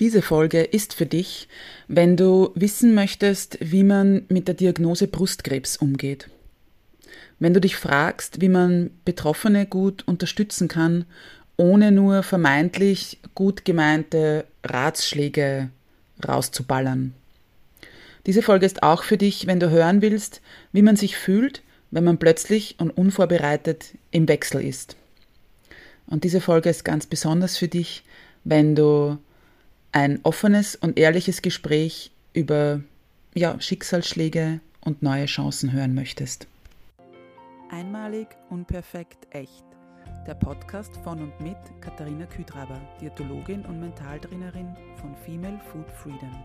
Diese Folge ist für dich, wenn du wissen möchtest, wie man mit der Diagnose Brustkrebs umgeht. Wenn du dich fragst, wie man Betroffene gut unterstützen kann, ohne nur vermeintlich gut gemeinte Ratschläge rauszuballern. Diese Folge ist auch für dich, wenn du hören willst, wie man sich fühlt, wenn man plötzlich und unvorbereitet im Wechsel ist. Und diese Folge ist ganz besonders für dich, wenn du ein offenes und ehrliches Gespräch über ja, Schicksalsschläge und neue Chancen hören möchtest. Einmalig, unperfekt, echt. Der Podcast von und mit Katharina Küdraber, Diätologin und Mentaltrainerin von Female Food Freedom.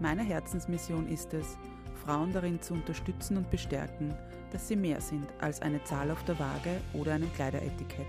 Meine Herzensmission ist es, Frauen darin zu unterstützen und bestärken, dass sie mehr sind als eine Zahl auf der Waage oder einem Kleideretikett.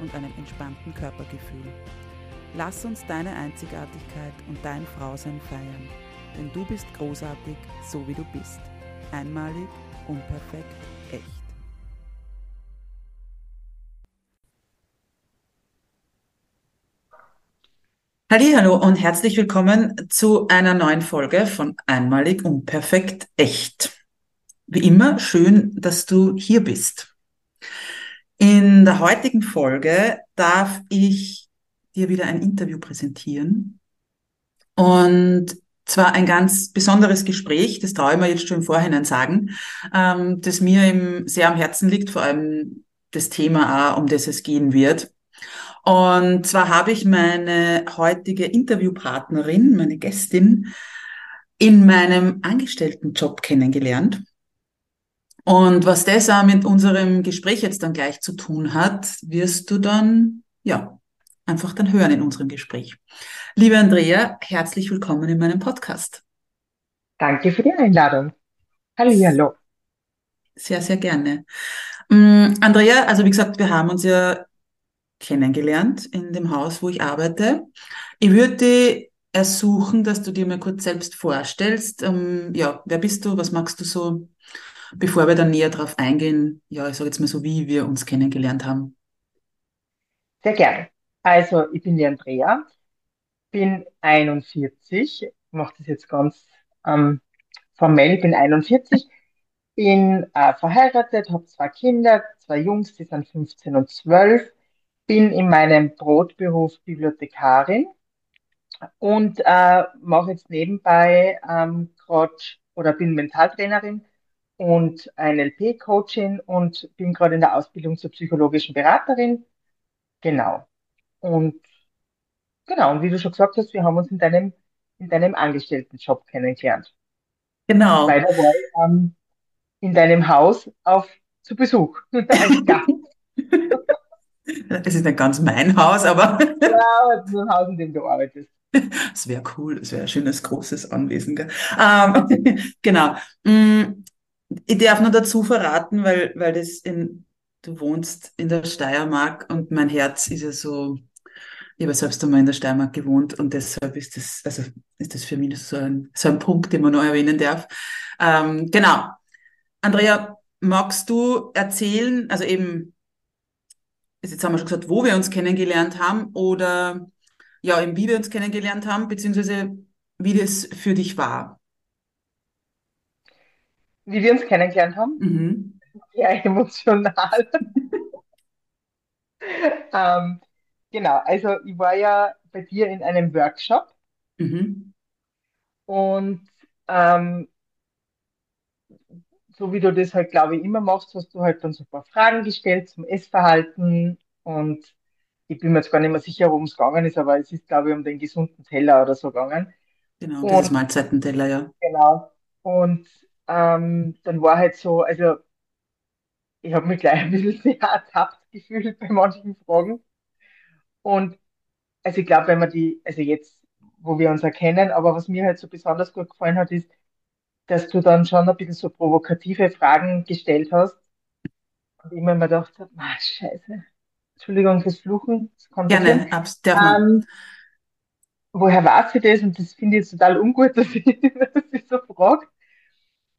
und einem entspannten Körpergefühl. Lass uns deine Einzigartigkeit und dein Frausein feiern, denn du bist großartig, so wie du bist. Einmalig, unperfekt, echt. Hallo und herzlich willkommen zu einer neuen Folge von Einmalig, unperfekt, echt. Wie immer, schön, dass du hier bist. In der heutigen Folge darf ich dir wieder ein Interview präsentieren. Und zwar ein ganz besonderes Gespräch, das traue ich mir jetzt schon im Vorhinein sagen, ähm, das mir im, sehr am Herzen liegt, vor allem das Thema auch, um das es gehen wird. Und zwar habe ich meine heutige Interviewpartnerin, meine Gästin, in meinem Angestelltenjob kennengelernt. Und was das auch mit unserem Gespräch jetzt dann gleich zu tun hat, wirst du dann, ja, einfach dann hören in unserem Gespräch. Liebe Andrea, herzlich willkommen in meinem Podcast. Danke für die Einladung. Hallo. Sehr, sehr gerne. Um, Andrea, also wie gesagt, wir haben uns ja kennengelernt in dem Haus, wo ich arbeite. Ich würde ersuchen, dass du dir mal kurz selbst vorstellst. Um, ja, wer bist du? Was magst du so? Bevor wir dann näher darauf eingehen, ja, ich sage jetzt mal so, wie wir uns kennengelernt haben. Sehr gerne. Also, ich bin die Andrea, bin 41, mache das jetzt ganz ähm, formell, bin 41, bin äh, verheiratet, habe zwei Kinder, zwei Jungs, die sind 15 und 12, bin in meinem Brotberuf Bibliothekarin und äh, mache jetzt nebenbei ähm, gerade oder bin Mentaltrainerin und NLP-Coachin und bin gerade in der Ausbildung zur psychologischen Beraterin. Genau. Und genau, und wie du schon gesagt hast, wir haben uns in deinem, in deinem Angestelltenjob kennengelernt. Genau. Beide war ähm, in deinem Haus auf zu Besuch. Es ist nicht ganz mein Haus, aber. ja, ist ein Haus, in dem du arbeitest. Das wäre cool, das wäre ein schönes, großes Anwesen. Gell? Ähm, genau. Ich darf nur dazu verraten, weil, weil das in, du wohnst in der Steiermark und mein Herz ist ja so, ich habe selbst einmal in der Steiermark gewohnt und deshalb ist das, also ist das für mich so ein, so ein Punkt, den man noch erwähnen darf. Ähm, genau. Andrea, magst du erzählen, also eben, jetzt haben wir schon gesagt, wo wir uns kennengelernt haben oder ja, eben wie wir uns kennengelernt haben, beziehungsweise wie das für dich war? Wie wir uns kennengelernt haben. Mhm. Ja, emotional. ähm, genau, also ich war ja bei dir in einem Workshop mhm. und ähm, so wie du das halt, glaube ich, immer machst, hast du halt dann so ein paar Fragen gestellt zum Essverhalten und ich bin mir jetzt gar nicht mehr sicher, worum es gegangen ist, aber es ist, glaube ich, um den gesunden Teller oder so gegangen. Genau, und, dieses Mahlzeitenteller, ja. Genau. Und ähm, dann war halt so, also ich habe mich gleich ein bisschen sehr ertappt gefühlt bei manchen Fragen. Und also ich glaube, wenn man die, also jetzt wo wir uns erkennen. Aber was mir halt so besonders gut gefallen hat, ist, dass du dann schon ein bisschen so provokative Fragen gestellt hast. Und ich mir immer gedacht habe, ah, Scheiße, Entschuldigung fürs Fluchen, das passieren. Gerne, darf man. Ähm, woher weiß sie das? Und das finde ich total ungut, dass ich, dass ich so frage.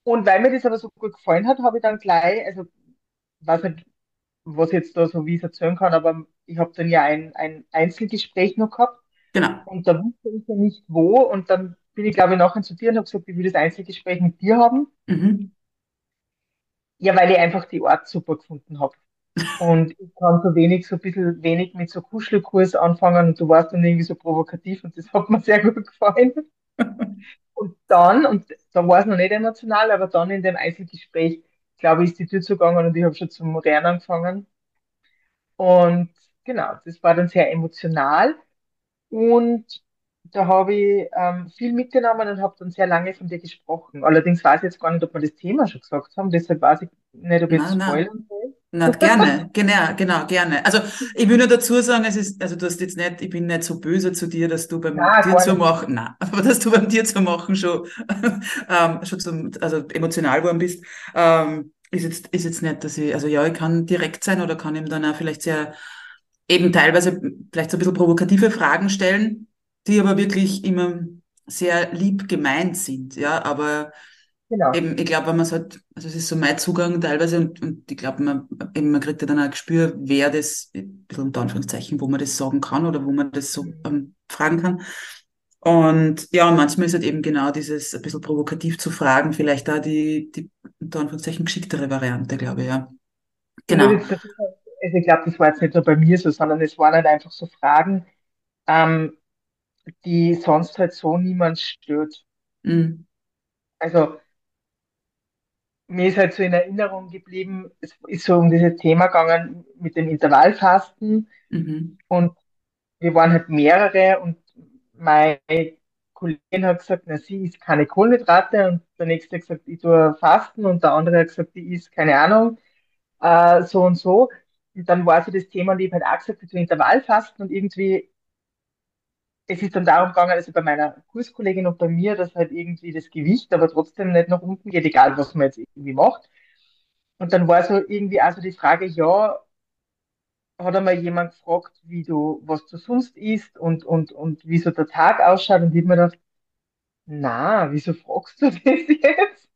Und weil mir das aber so gut gefallen hat, habe ich dann gleich, also weiß nicht, was jetzt da so wie ich es erzählen kann, aber ich habe dann ja ein, ein Einzelgespräch noch gehabt Genau. und da wusste ich ja nicht wo und dann bin ich glaube ich nachher zu dir und habe gesagt, ich will das Einzelgespräch mit dir haben. Mhm. Ja, weil ich einfach die Art super gefunden habe. Und ich kann so wenig, so ein bisschen wenig mit so Kuschelkurs anfangen und du warst dann irgendwie so provokativ und das hat mir sehr gut gefallen. Und dann, und da war es noch nicht emotional, aber dann in dem Einzelgespräch, glaube ich, ist die Tür zugegangen und ich habe schon zum Modern angefangen. Und genau, das war dann sehr emotional. Und da habe ich ähm, viel mitgenommen und habe dann sehr lange von dir gesprochen. Allerdings weiß ich jetzt gar nicht, ob wir das Thema schon gesagt haben, deshalb weiß ich nicht, ob ich na. spoilern soll. Na, gerne, genau, genau, gerne. Also ich will nur dazu sagen, es ist, also du hast jetzt nicht, ich bin nicht so böse zu dir, dass du beim dir gar zu machen, na, aber dass du beim dir zu machen schon, ähm, schon zum, also emotional geworden bist, ähm, ist jetzt, ist jetzt nicht, dass ich, also ja, ich kann direkt sein oder kann ihm dann auch vielleicht sehr, eben teilweise vielleicht so ein bisschen provokative Fragen stellen, die aber wirklich immer sehr lieb gemeint sind, ja, aber Genau. Eben, ich glaube, wenn man es halt, also es ist so mein Zugang teilweise und, und ich glaube, man, eben, man kriegt ja dann auch ein Gespür, wer das, ein bisschen unter Anführungszeichen, wo man das sagen kann oder wo man das so ähm, fragen kann. Und ja, und manchmal ist halt eben genau dieses ein bisschen provokativ zu fragen, vielleicht da die, die unter Anführungszeichen geschicktere Variante, glaube ich, ja. Ich muss Genau. also ich glaube, das war jetzt nicht nur bei mir so, sondern es waren halt einfach so Fragen, ähm, die sonst halt so niemand stört. Mhm. Also mir ist halt so in Erinnerung geblieben, es ist so um dieses Thema gegangen mit dem Intervallfasten Mhm. und wir waren halt mehrere und meine Kollegin hat gesagt, na, sie isst keine Kohlenhydrate und der nächste hat gesagt, ich tue Fasten und der andere hat gesagt, ich isst keine Ahnung, äh, so und so. Und dann war so das Thema und ich habe halt auch gesagt, ich tue Intervallfasten und irgendwie es ist dann darum gegangen, also bei meiner Kurskollegin und bei mir, dass halt irgendwie das Gewicht aber trotzdem nicht nach unten geht, egal was man jetzt irgendwie macht. Und dann war so irgendwie also die Frage, ja, hat einmal jemand gefragt, wie du, was du sonst isst und, und, und wie so der Tag ausschaut. Und ich hab mir gedacht, na, wieso fragst du das jetzt?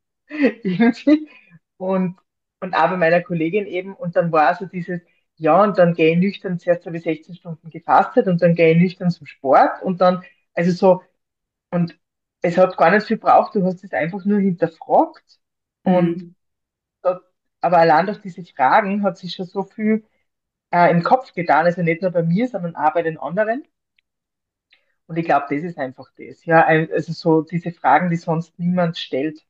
Irgendwie. Und, und auch bei meiner Kollegin eben. Und dann war so dieses, ja, und dann gehe ich nüchtern, zuerst habe ich 16 Stunden gefastet und dann gehe ich nüchtern zum Sport und dann, also so, und es hat gar nicht viel gebraucht, du hast es einfach nur hinterfragt. Und Mhm. dort, aber allein durch diese Fragen hat sich schon so viel äh, im Kopf getan, also nicht nur bei mir, sondern auch bei den anderen. Und ich glaube, das ist einfach das. Ja, also so diese Fragen, die sonst niemand stellt.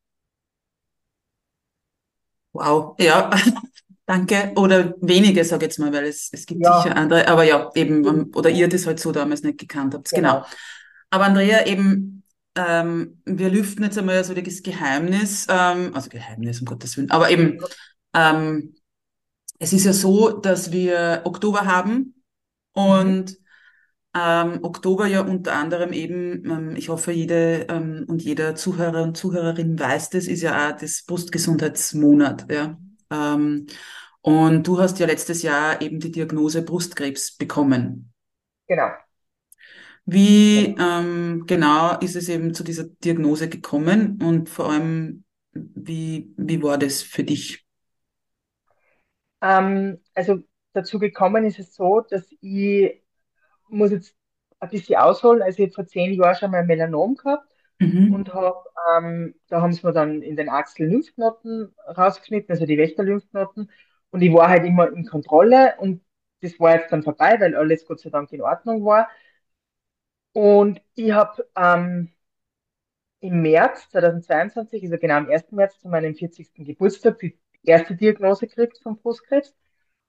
Wow, ja, danke. Oder wenige, sage ich jetzt mal, weil es, es gibt sicher Ja, andere, aber ja, eben, oder ihr das halt so damals nicht gekannt habt. Genau. genau. Aber Andrea, eben, ähm, wir lüften jetzt einmal so das Geheimnis, ähm, also Geheimnis, um Gottes Willen, aber eben, ähm, es ist ja so, dass wir Oktober haben Mhm, und ähm, Oktober ja unter anderem eben, ähm, ich hoffe, jede ähm, und jeder Zuhörer und Zuhörerin weiß das, ist ja auch das Brustgesundheitsmonat, ja. Ähm, und du hast ja letztes Jahr eben die Diagnose Brustkrebs bekommen. genau. Wie genau. ähm, genau ist es eben zu dieser Diagnose gekommen und vor allem, wie, wie war das für dich? Ähm, also dazu gekommen ist es so, dass ich muss jetzt ein bisschen ausholen. Also ich habe vor zehn Jahren schon mal Melanom gehabt Mhm, und hab, ähm, da haben sie mir dann in den Achseln Lymphknoten rausgeschnitten, also die Wächter-Lymphknoten. Und ich war halt immer in Kontrolle und das war jetzt dann vorbei, weil alles Gott sei Dank in Ordnung war. Und ich habe ähm, im März 2022, also genau am 1. März zu meinem 40. Geburtstag, die erste Diagnose gekriegt vom Brustkrebs.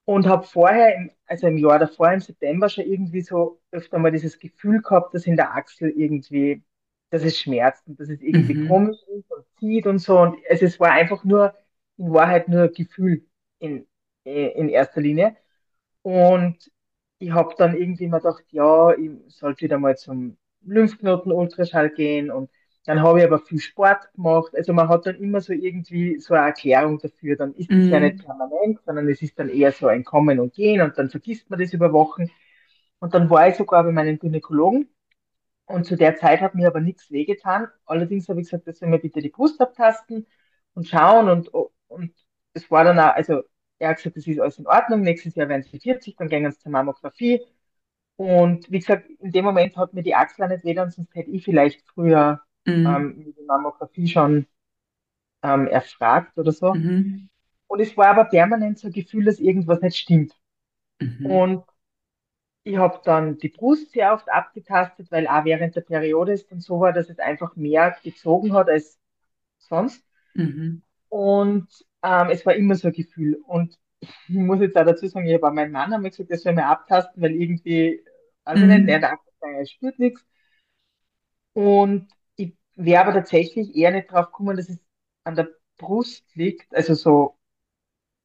Und habe vorher, im, also im Jahr davor, im September, schon irgendwie so öfter mal dieses Gefühl gehabt, dass in der Achsel irgendwie, dass es schmerzt und dass es irgendwie mhm, komisch ist und zieht und so. Und also es war einfach nur, in Wahrheit nur Gefühl in, äh, in erster Linie. Und ich habe dann irgendwie mal gedacht, ja, ich sollte wieder mal zum Lymphknoten-Ultraschall gehen und dann habe ich aber viel Sport gemacht. Also man hat dann immer so irgendwie so eine Erklärung dafür. Dann ist es ja nicht Mhm. permanent, sondern es ist dann eher so ein Kommen und Gehen und dann vergisst man das über Wochen. Und dann war ich sogar bei meinem Gynäkologen und zu der Zeit hat mir aber nichts wehgetan. Allerdings habe ich gesagt, dass wir mir bitte die Brust abtasten und schauen und, und es war dann auch, also er hat gesagt, das ist alles in Ordnung. Nächstes Jahr werden sie 40, dann gehen sie zur Mammographie. Und wie gesagt, in dem Moment hat mir die Achsel nicht weh, sonst hätte ich vielleicht früher Mhm. ähm, die Mammographie schon ähm, erfragt oder so. Mhm. Und es war aber permanent so ein Gefühl, dass irgendwas nicht stimmt. Mhm. Und ich habe dann die Brust sehr oft abgetastet, weil auch während der Periode es dann so war, dass es einfach mehr gezogen hat als sonst. Mhm. Und ähm, es war immer so ein Gefühl. Und ich muss jetzt auch dazu sagen, ich habe auch meinen Mann einmal gesagt, er soll mir abtasten, weil irgendwie, weiß ich nicht, der Mhm. dachte, er spürt nichts. Und wäre aber tatsächlich eher nicht drauf gekommen, dass es an der Brust liegt. Also so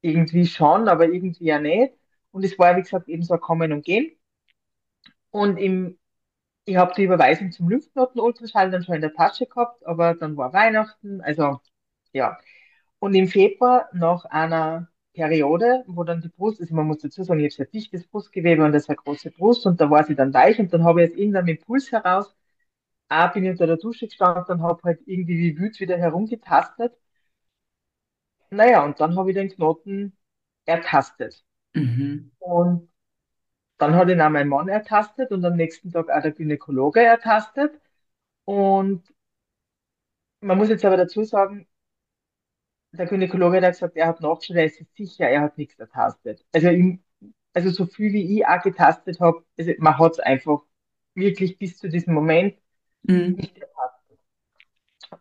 irgendwie schon, aber irgendwie ja nicht. Und es war, wie gesagt, eben so ein Kommen und Gehen. Und im, ich habe die Überweisung zum Lymphknoten-Ultraschall dann schon in der Tasche gehabt, aber dann war Weihnachten, also ja. Und im Februar nach einer Periode, wo dann die Brust, also man muss dazu sagen, ich habe sehr dichtes Brustgewebe und das ist eine große Brust und da war sie dann weich und dann habe ich aus irgendeinem Impuls heraus, auch bin ich unter der Dusche gestanden und habe halt irgendwie wie wütend wieder herumgetastet. Naja, und dann habe ich den Knoten ertastet. Mhm. Und dann hat ihn auch mein Mann ertastet und am nächsten Tag auch der Gynäkologe ertastet. Und man muss jetzt aber dazu sagen, der Gynäkologe hat gesagt, er hat nachgeschaut, er ist sich sicher, er hat nichts ertastet. Also, ihm, also so viel wie ich auch getastet habe, also man hat es einfach wirklich bis zu diesem Moment Mhm.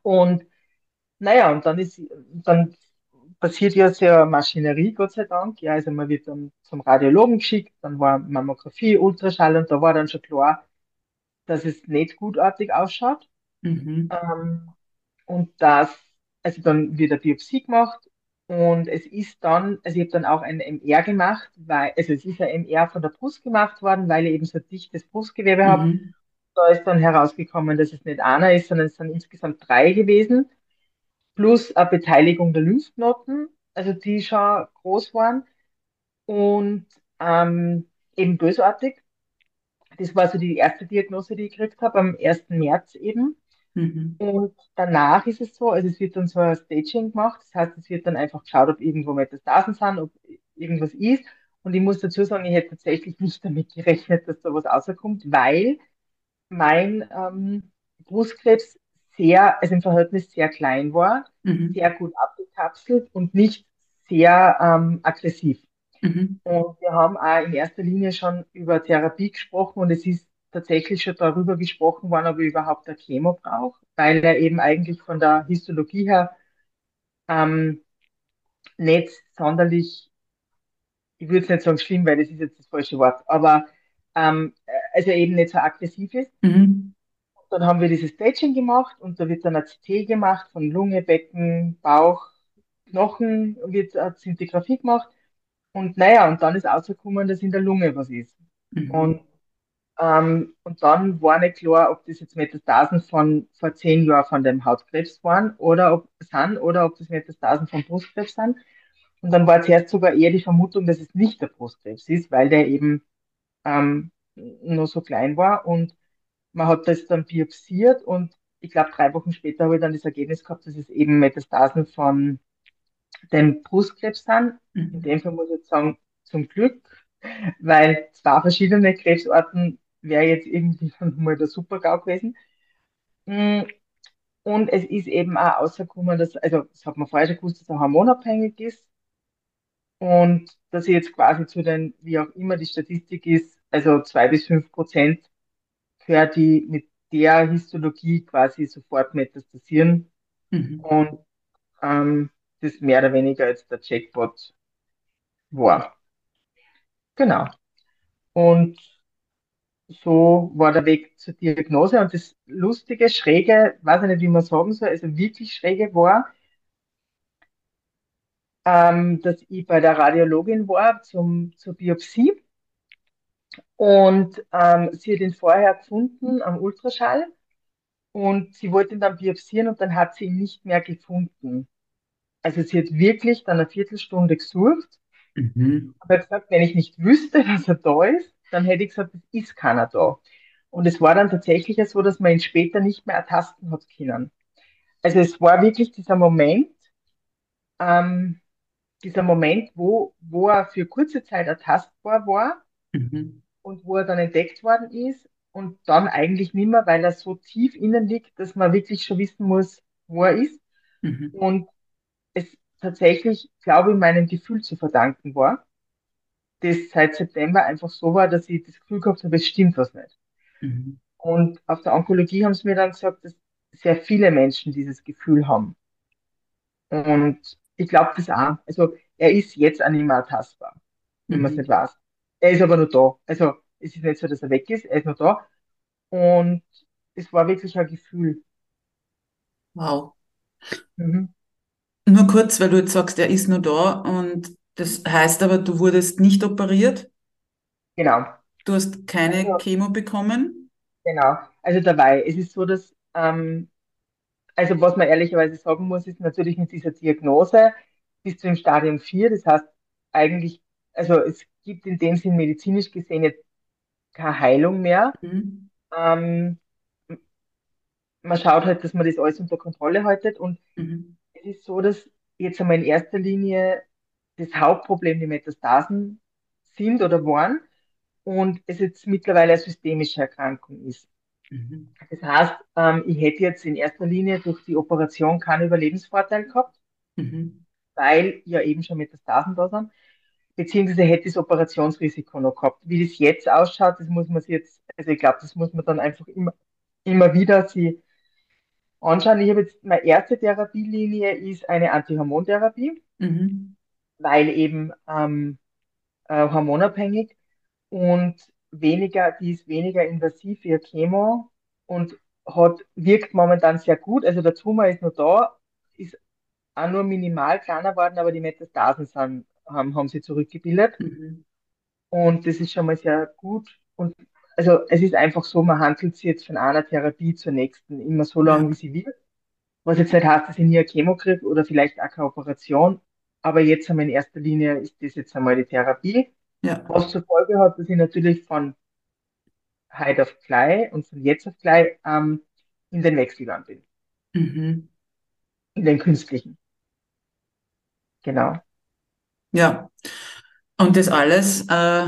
Und naja, und dann ist, dann passiert ja sehr Maschinerie, Gott sei Dank. Ja, also man wird dann zum Radiologen geschickt, dann war Mammographie, Ultraschall und da war dann schon klar, dass es nicht gutartig ausschaut. Mhm. Ähm, und das, also dann wird eine Biopsie gemacht und es ist dann, also ich habe dann auch ein MR gemacht, weil, also es ist ein MR von der Brust gemacht worden, weil ich eben so dichtes Brustgewebe habe. Da ist dann herausgekommen, dass es nicht einer ist, sondern es sind insgesamt drei gewesen, plus eine Beteiligung der Lymphknoten, also die schon groß waren und ähm, eben bösartig. Das war so die erste Diagnose, die ich gekriegt habe, am ersten März eben. Mhm. Und danach ist es so, also es wird dann so ein Staging gemacht, das heißt, es wird dann einfach geschaut, ob irgendwo Metastasen sind, ob irgendwas ist. Und ich muss dazu sagen, ich hätte tatsächlich nicht damit gerechnet, dass da was rauskommt, weil mein ähm, Brustkrebs sehr, also im Verhältnis sehr klein war, Mhm. sehr gut abgekapselt und nicht sehr ähm, aggressiv. Mhm. Und wir haben auch in erster Linie schon über Therapie gesprochen und es ist tatsächlich schon darüber gesprochen worden, ob ich überhaupt eine Chemo brauche, weil er eben eigentlich von der Histologie her ähm, nicht sonderlich, ich würde es nicht sagen schlimm, weil das ist jetzt das falsche Wort, aber ähm, also eben nicht so aggressiv ist. Mhm. Dann haben wir dieses Staging gemacht und da wird dann ein CT gemacht von Lunge, Becken, Bauch, Knochen, wird eine Zintigraphie gemacht und naja, und dann ist rausgekommen, dass in der Lunge was ist. Mhm. Und Ähm, und dann war nicht klar, ob das jetzt Metastasen von vor zehn Jahren von dem Hautkrebs waren oder ob sind oder ob das Metastasen vom Brustkrebs sind. Und dann war zuerst sogar eher die Vermutung, dass es nicht der Brustkrebs ist, weil der eben ähm, nur so klein war. Und man hat das dann biopsiert und ich glaube, drei Wochen später habe ich dann das Ergebnis gehabt, dass es eben Metastasen von dem Brustkrebs sind. In Mhm. dem Fall muss ich jetzt sagen, zum Glück, weil zwei verschiedene Krebsarten wäre jetzt irgendwie mal der Super-GAU gewesen. Mm, Und es ist eben auch rausgekommen, dass, also das hat man vorher schon gewusst, dass er hormonabhängig ist und dass er jetzt quasi zu den, wie auch immer die Statistik ist, also zwei bis fünf Prozent für die mit der Histologie quasi sofort metastasieren Mhm. und ähm, das mehr oder weniger als der Jackpot war. Genau. Und so war der Weg zur Diagnose. Und das Lustige, Schräge, weiß ich nicht, wie man sagen soll, also wirklich Schräge war, ähm, dass ich bei der Radiologin war zum, zur Biopsie Und ähm, sie hat ihn vorher gefunden am Ultraschall und sie wollte ihn dann biopsieren und dann hat sie ihn nicht mehr gefunden. Also sie hat wirklich dann eine Viertelstunde gesucht Mhm. hat gesagt, wenn ich nicht wüsste, dass er da ist, dann hätte ich gesagt, es ist keiner da. Und es war dann tatsächlich so, dass man ihn später nicht mehr ertasten hat können. Also es war wirklich dieser Moment, ähm, dieser Moment, wo, wo er für kurze Zeit ertastbar war Mhm. und wo er dann entdeckt worden ist und dann eigentlich nicht mehr, weil er so tief innen liegt, dass man wirklich schon wissen muss, wo er ist. Mhm. Und es tatsächlich, glaube ich, meinem Gefühl zu verdanken war, das seit September einfach so war, dass ich das Gefühl gehabt habe, es stimmt was nicht. Mhm. Und auf der Onkologie haben sie mir dann gesagt, dass sehr viele Menschen dieses Gefühl haben. Und ich glaube das auch. Also er ist jetzt auch nicht mehr ertastbar, wenn man es Mhm. nicht weiß. Er ist aber noch da. Also es ist nicht so, dass er weg ist, er ist noch da. Und es war wirklich ein Gefühl. Wow. Mhm. Nur kurz, weil du jetzt sagst, er ist nur da und das heißt aber, du wurdest nicht operiert, Genau. du hast keine Also, Chemo bekommen. genau. Also dabei, es ist so, dass, ähm, also was man ehrlicherweise sagen muss, ist natürlich mit dieser Diagnose bis zu dem Stadium 4. das heißt eigentlich, also es gibt in dem Sinn medizinisch gesehen jetzt keine Heilung mehr. Mhm. Ähm, man schaut halt, dass man das alles unter Kontrolle haltet und Mhm. es ist so, dass jetzt einmal in erster Linie das Hauptproblem die Metastasen sind oder waren und es jetzt mittlerweile eine systemische Erkrankung ist. Mhm. Das heißt, ähm, ich hätte jetzt in erster Linie durch die Operation keinen Überlebensvorteil gehabt, Mhm. weil ja eben schon Metastasen da sind, beziehungsweise hätte das Operationsrisiko noch gehabt. Wie das jetzt ausschaut, das muss man sich jetzt, also ich glaube, das muss man dann einfach immer, immer wieder sie anschauen. Ich habe jetzt, meine erste Therapielinie ist eine Antihormontherapie, Mhm. weil eben ähm, äh, hormonabhängig und weniger, die ist weniger invasiv wie Chemo und hat, wirkt momentan sehr gut. Also der Tumor ist noch da, ist auch nur minimal kleiner geworden, aber die Metastasen sind, haben, haben sie zurückgebildet. Mhm. Und das ist schon mal sehr gut. Und also es ist einfach so, man handelt sich jetzt von einer Therapie zur nächsten, immer so lange, wie sie will. Was jetzt nicht heißt, dass ich nie eine Chemo kriege oder vielleicht auch keine Operation. Aber jetzt einmal in erster Linie ist das jetzt einmal die Therapie. ja. Was zur Folge hat, dass ich natürlich von heute auf gleich und von jetzt auf gleich ähm, in den Wechselgang bin. Mhm. In den künstlichen. Genau. Ja. Und das alles, äh,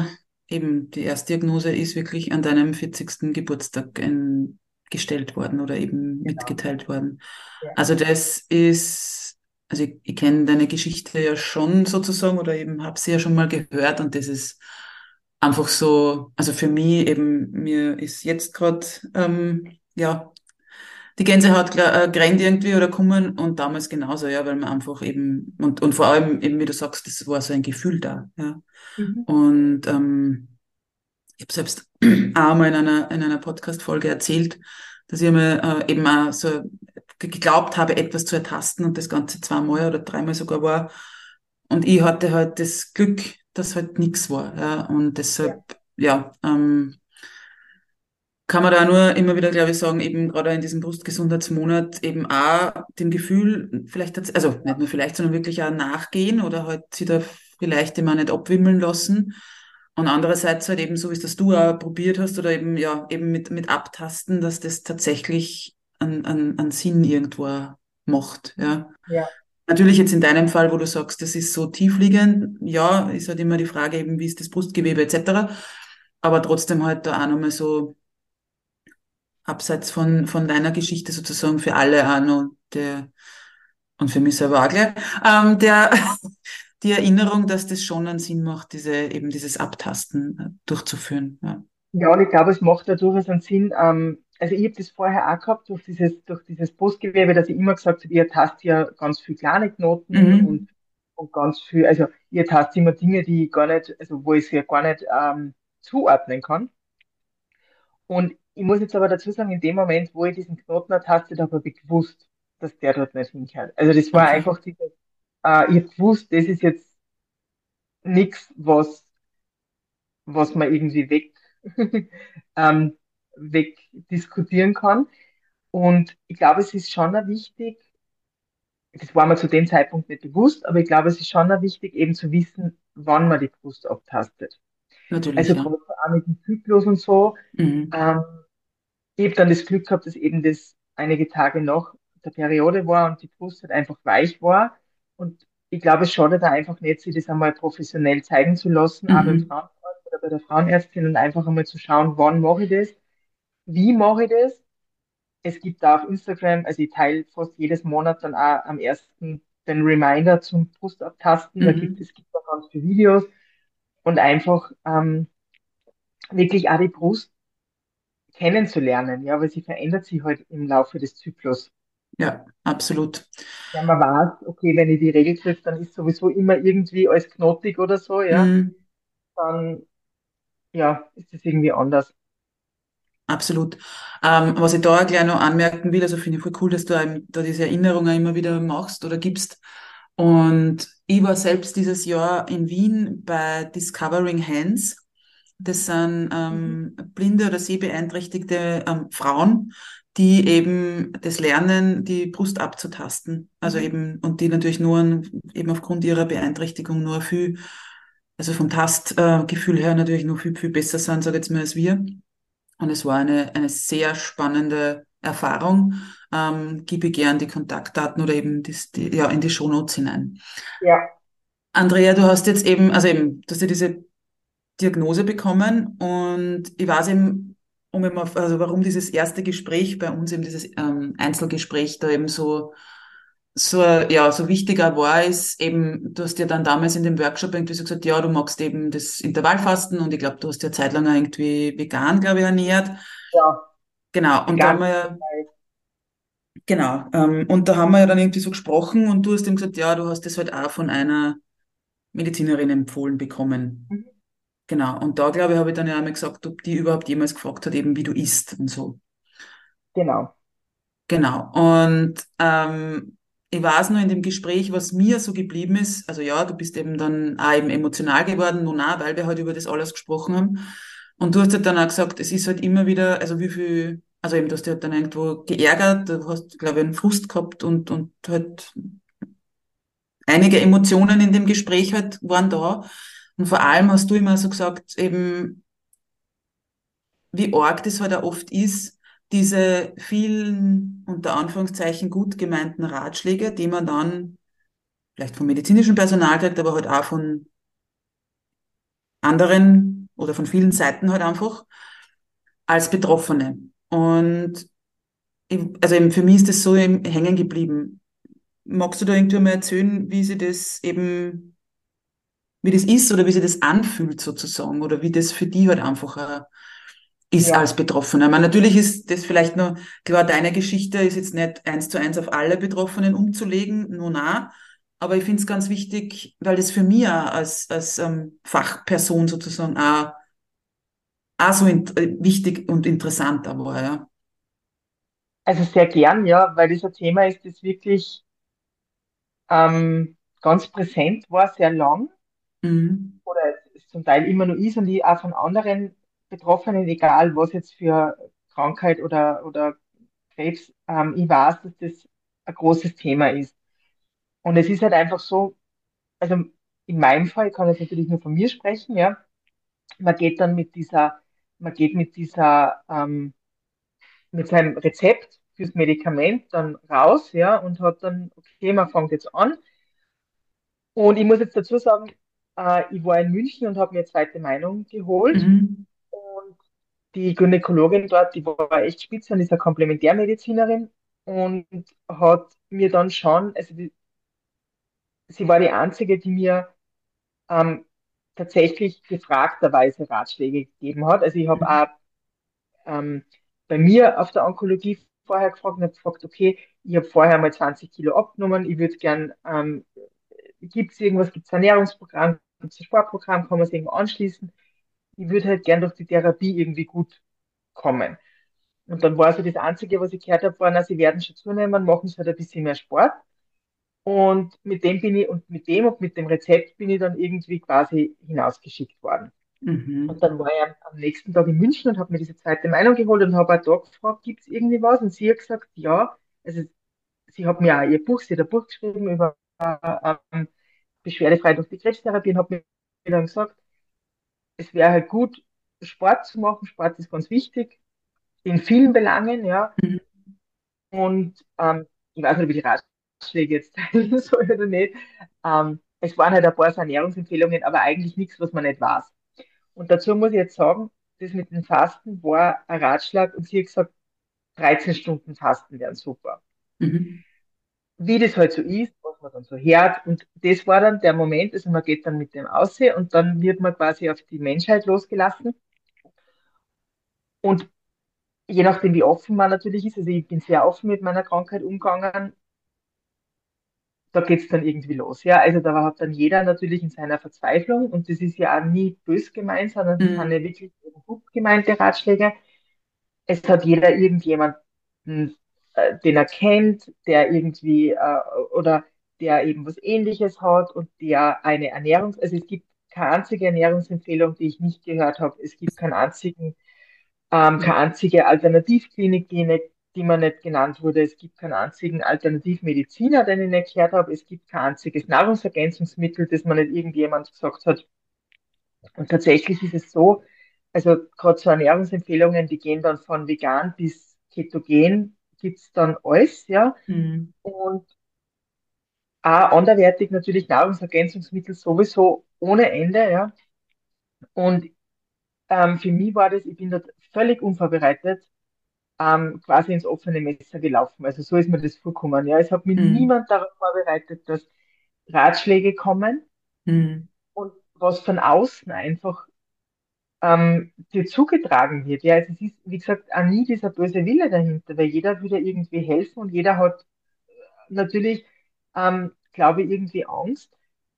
eben die Erstdiagnose ist wirklich an deinem 40. Geburtstag ähm, gestellt worden oder eben Genau. mitgeteilt worden. Ja. Also das ist, also ich, ich kenne deine Geschichte ja schon sozusagen oder eben habe sie ja schon mal gehört und das ist einfach so, also für mich eben, mir ist jetzt gerade, ähm, ja, die Gänsehaut äh, grennt irgendwie oder kommen und damals genauso, ja, weil man einfach eben, und, und vor allem eben, wie du sagst, das war so ein Gefühl da, ja. Mhm. Und ähm, ich habe selbst auch mal in einer, in einer Podcast-Folge erzählt, dass ich mir äh, eben auch so geglaubt habe, etwas zu ertasten und das Ganze zweimal oder dreimal sogar war. Und ich hatte halt das Glück, dass halt nichts war. Ja. Und Ja. deshalb, ja, ähm, kann man da nur immer wieder, glaube ich, sagen, eben gerade in diesem Brustgesundheitsmonat eben auch dem Gefühl, vielleicht, also nicht nur vielleicht, sondern wirklich auch nachgehen oder halt sich da vielleicht immer nicht abwimmeln lassen. Und andererseits halt eben so, wie es das du auch probiert hast oder eben, ja, eben mit, mit Abtasten, dass das tatsächlich einen, einen, einen Sinn irgendwo macht, ja. Ja. Natürlich jetzt in deinem Fall, wo du sagst, das ist so tiefliegend, ja, ist halt immer die Frage eben, wie ist das Brustgewebe etc. Aber trotzdem halt da auch nochmal so abseits von, von deiner Geschichte sozusagen für alle auch noch der, und für mich selber auch gleich, ähm, der, die Erinnerung, dass das schon einen Sinn macht, diese, eben dieses Abtasten äh, durchzuführen. Ja. Ja, und ich glaube, es macht ja durchaus einen Sinn. Ähm, also ich habe das vorher auch gehabt durch dieses, durch dieses Brustgewebe, dass ich immer gesagt habe, ihr tastet ja ganz viel kleine Knoten und, Mhm. und ganz viel, also ihr tastet immer Dinge, die ich gar nicht, also wo ich es ja gar nicht ähm, zuordnen kann. Und ich muss jetzt aber dazu sagen, in dem Moment, wo ich diesen Knoten ertastet habe, habe ich gewusst, dass der dort nicht hingehört. Also das war Okay. einfach dieses, äh, ich habe gewusst, das ist jetzt nichts, was was man irgendwie weg, ähm, wegdiskutieren kann. Und ich glaube, es ist schon wichtig, das war mir zu dem Zeitpunkt nicht bewusst, aber ich glaube, es ist schon wichtig, eben zu wissen, wann man die Brust abtastet. Natürlich, Also ja. auch mit dem Zyklus und so. Mhm. Ähm, ich habe dann das Glück gehabt, dass eben das einige Tage nach der Periode war und die Brust halt einfach weich war. Und ich glaube, es schadet da einfach nicht, sich das einmal professionell zeigen zu lassen, auch beim Mhm. Frauenarzt oder bei der Frauenärztin und einfach einmal zu schauen, wann mache ich das, wie mache ich das. Es gibt da auf Instagram, also ich teile fast jedes Monat dann auch am ersten den Reminder zum Brustabtasten. Da gibt Mhm. es gibt da ganz viele Videos und einfach ähm, wirklich auch die Brust kennenzulernen, ja, weil sie verändert sich halt im Laufe des Zyklus. Ja, absolut. Ja, man weiß, okay, wenn ich die Regel kriege, dann ist sowieso immer irgendwie alles knotig oder so, ja, Mhm. dann, ja, ist das irgendwie anders. Absolut. Ähm, was ich da gleich noch anmerken will, also finde ich voll cool, dass du einem da diese Erinnerungen immer wieder machst oder gibst. Und ich war selbst dieses Jahr in Wien bei Discovering Hands. Das sind Mhm. ähm, blinde oder sehbeeinträchtigte ähm, Frauen, die eben das lernen, die Brust abzutasten. Also Mhm. eben, und die natürlich nur eben aufgrund ihrer Beeinträchtigung nur viel, also vom Tastgefühl Gefühl her natürlich nur viel, viel besser sind, sage ich jetzt mal, als wir. Und es war eine, eine sehr spannende Erfahrung. Ähm, gebe ich gern die Kontaktdaten oder eben das, die, ja, in die Shownotes hinein. Ja, Andrea, du hast jetzt eben, also eben, du hast ja diese Diagnose bekommen und ich weiß eben, um eben auf, also warum dieses erste Gespräch bei uns eben dieses ähm, Einzelgespräch da eben so so ja so wichtiger war ist eben du hast ja dann damals in dem Workshop irgendwie so gesagt ja du magst eben das Intervallfasten und ich glaube du hast ja zeitlang irgendwie vegan glaube ich ernährt ja, genau und da haben vegan. wir ja genau ähm, und da haben wir ja dann irgendwie so gesprochen und du hast eben gesagt ja du hast das halt auch von einer Medizinerin empfohlen bekommen Mhm. Genau, und da glaube ich, habe ich dann ja einmal gesagt, ob die überhaupt jemals gefragt hat, eben wie du isst und so. Genau. Genau. Und ähm, ich weiß nur in dem Gespräch, was mir so geblieben ist, also ja, du bist eben dann auch eben emotional geworden, nun auch, weil wir halt über das alles gesprochen haben. Und du hast halt dann auch gesagt, es ist halt immer wieder, also wie viel, also eben, du hast dich halt dann irgendwo geärgert, du hast, glaube ich, einen Frust gehabt und, und halt einige Emotionen in dem Gespräch halt waren da. Und vor allem hast du immer so gesagt, eben, wie arg das halt auch oft ist, diese vielen, unter Anführungszeichen, gut gemeinten Ratschläge, die man dann vielleicht vom medizinischen Personal kriegt, aber halt auch von anderen oder von vielen Seiten halt einfach als Betroffene. Und also eben für mich ist das so hängen geblieben. Magst du da irgendwie mal erzählen, wie sie das eben, wie das ist oder wie sie das anfühlt sozusagen oder wie das für die halt einfach ist Ja, als Betroffener. Ich meine, natürlich ist das vielleicht nur, klar, deine Geschichte ist jetzt nicht eins zu eins auf alle Betroffenen umzulegen, nur nah. Aber ich finde es ganz wichtig, weil das für mich auch als, als ähm, Fachperson sozusagen auch, auch so äh, wichtig und interessant war, ja. also sehr gern, ja, weil das ein Thema ist, das wirklich ähm, ganz präsent war, sehr lang Mhm. oder zum Teil immer noch ist und ich auch von anderen Betroffenen, egal was jetzt für Krankheit oder, oder Krebs, ähm, ich weiß, dass das ein großes Thema ist. Und es ist halt einfach so, also in meinem Fall, ich kann jetzt natürlich nur von mir sprechen, ja, man geht dann mit dieser, man geht mit dieser, ähm, mit seinem Rezept fürs Medikament dann raus, ja, und hat dann, okay, man fängt jetzt an. Und ich muss jetzt dazu sagen, äh, ich war in München und habe mir zweite Meinung geholt. Mhm. Und die Gynäkologin dort, die war echt spitze und ist eine Komplementärmedizinerin und hat mir dann schon, also die, sie war die Einzige, die mir ähm, tatsächlich gefragterweise Ratschläge gegeben hat. Also ich habe auch ähm, bei mir auf der Onkologie vorher gefragt und habe gefragt, okay, ich habe vorher mal 20 Kilo abgenommen, ich würde gern, ähm, gibt es irgendwas, gibt es ein Ernährungsprogramm, ein Sportprogramm, kann man sich irgendwo anschließen? Ich würde halt gern durch die Therapie irgendwie gut kommen. Und dann war so das Einzige, was ich gehört habe, war, na, sie werden schon zunehmen, machen sie halt ein bisschen mehr Sport. Und mit dem bin ich, und mit dem und mit dem Rezept bin ich dann irgendwie quasi hinausgeschickt worden. Mhm. Und dann war ich am, am nächsten Tag in München und habe mir diese zweite Meinung geholt und habe auch da gefragt, gibt es irgendwie was? Und sie hat gesagt, ja. Also sie hat mir auch ihr Buch, sie hat ein Buch geschrieben über ähm, beschwerdefrei durch die Krebstherapie und hat mir dann gesagt, es wäre halt gut, Sport zu machen. Sport ist ganz wichtig in vielen Belangen, ja. Mhm. Und ähm, ich weiß nicht, ob ich die Ratschläge jetzt teilen soll oder nicht. Ähm, es waren halt ein paar so Ernährungsempfehlungen, aber eigentlich nichts, was man nicht weiß. Und dazu muss ich jetzt sagen, das mit dem Fasten war ein Ratschlag und sie hat gesagt, 13 Stunden Fasten wären super. Mhm. Wie das halt so ist, was man dann so hört. Und das war dann der Moment, also man geht dann mit dem aussehen und dann wird man quasi auf die Menschheit losgelassen. Und je nachdem, wie offen man natürlich ist, also ich bin sehr offen mit meiner Krankheit umgegangen, da geht's dann irgendwie los. Ja, also da hat dann jeder natürlich in seiner Verzweiflung und das ist ja auch nie bös gemeint, sondern das sind Mhm. ja wirklich gut gemeinte Ratschläge. Es hat jeder irgendjemanden, äh, den er kennt, der irgendwie äh, oder der eben was Ähnliches hat und der eine Ernährungs, also es gibt keine einzige Ernährungsempfehlung, die ich nicht gehört habe. Es gibt keinen einzigen ähm, keine einzige Alternativklinik, die, nicht, die mir nicht genannt wurde. Es gibt keinen einzigen Alternativmediziner, den ich nicht gehört habe. Es gibt kein einziges Nahrungsergänzungsmittel, das mir nicht irgendjemand gesagt hat. Und tatsächlich ist es so, also gerade so Ernährungsempfehlungen, die gehen dann von vegan bis ketogen, gibt's dann alles, ja. Mhm. Und auch anderwertig natürlich Nahrungsergänzungsmittel sowieso ohne Ende, ja. Und ähm, für mich war das, ich bin dort völlig unvorbereitet ähm, quasi ins offene Messer gelaufen. Also so ist mir das vorgekommen. Ja, es hat mir Mhm. niemand darauf vorbereitet, dass Ratschläge kommen Mhm. und was von außen einfach ähm, dir zugetragen wird. Ja, also es ist, wie gesagt, auch nie dieser böse Wille dahinter, weil jeder würde irgendwie helfen und jeder hat natürlich, ähm, glaube ich, irgendwie Angst.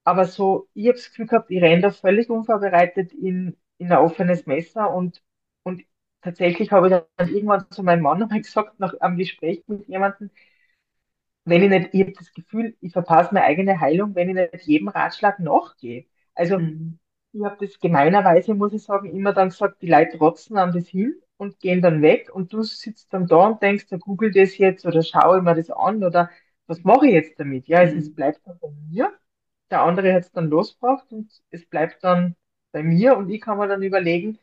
Aber so, ich habe das Gefühl gehabt, ich renne da völlig unvorbereitet in, in ein offenes Messer und, und tatsächlich habe ich dann irgendwann zu meinem Mann nochmal gesagt, nach einem Gespräch mit jemandem, wenn ich nicht, ich habe das Gefühl, ich verpasse meine eigene Heilung, wenn ich nicht jedem Ratschlag nachgehe. Also Mhm. ich habe das gemeinerweise, muss ich sagen, immer dann gesagt, die Leute rotzen an das hin und gehen dann weg und du sitzt dann da und denkst, ja, google das jetzt oder schaue ich mir das an oder was mache ich jetzt damit? Ja, es, es Mhm. bleibt dann bei mir, der andere hat es dann losgebracht und es bleibt dann bei mir und ich kann mir dann überlegen,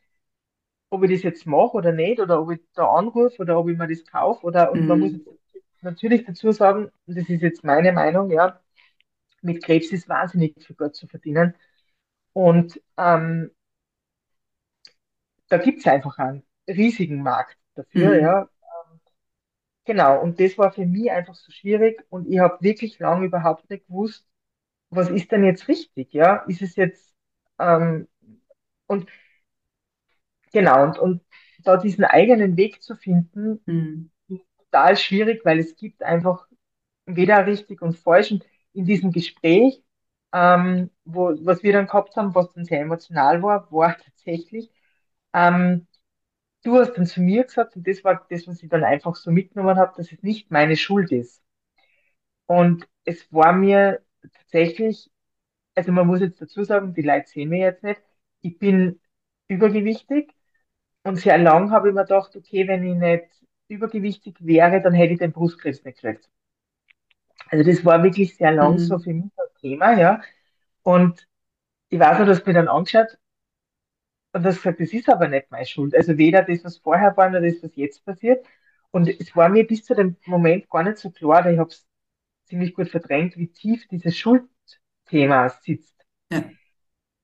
ob ich das jetzt mache oder nicht oder ob ich da anrufe oder ob ich mir das kaufe oder und man muss Mhm. jetzt natürlich dazu sagen, das ist jetzt meine Meinung, ja, mit Krebs ist wahnsinnig viel Geld zu verdienen und ähm, da gibt es einfach einen riesigen Markt dafür, Mhm. ja. Genau, und das war für mich einfach so schwierig und ich habe wirklich lange überhaupt nicht gewusst, was ist denn jetzt richtig, ja? Ist es jetzt, ähm, und genau, und, und da diesen eigenen Weg zu finden, Mhm. ist total schwierig, weil es gibt einfach weder richtig und falsch. Und in diesem Gespräch, ähm, wo, was wir dann gehabt haben, was dann sehr emotional war, war tatsächlich, ähm, du hast dann zu mir gesagt, und das war das, was ich dann einfach so mitgenommen habe, dass es nicht meine Schuld ist. Und es war mir tatsächlich, also man muss jetzt dazu sagen, die Leute sehen mich jetzt nicht, ich bin übergewichtig und sehr lang habe ich mir gedacht, okay, wenn ich nicht übergewichtig wäre, dann hätte ich den Brustkrebs nicht gekriegt. Also das war wirklich sehr lang so Mhm. für mich ein Thema, ja. Und ich weiß noch, dass mir dann angeschaut und das gesagt, das ist aber nicht meine Schuld. Also weder das, was vorher war, noch das, was jetzt passiert. Und es war mir bis zu dem Moment gar nicht so klar, weil ich habe es ziemlich gut verdrängt, wie tief dieses Schuldthema sitzt. Ja.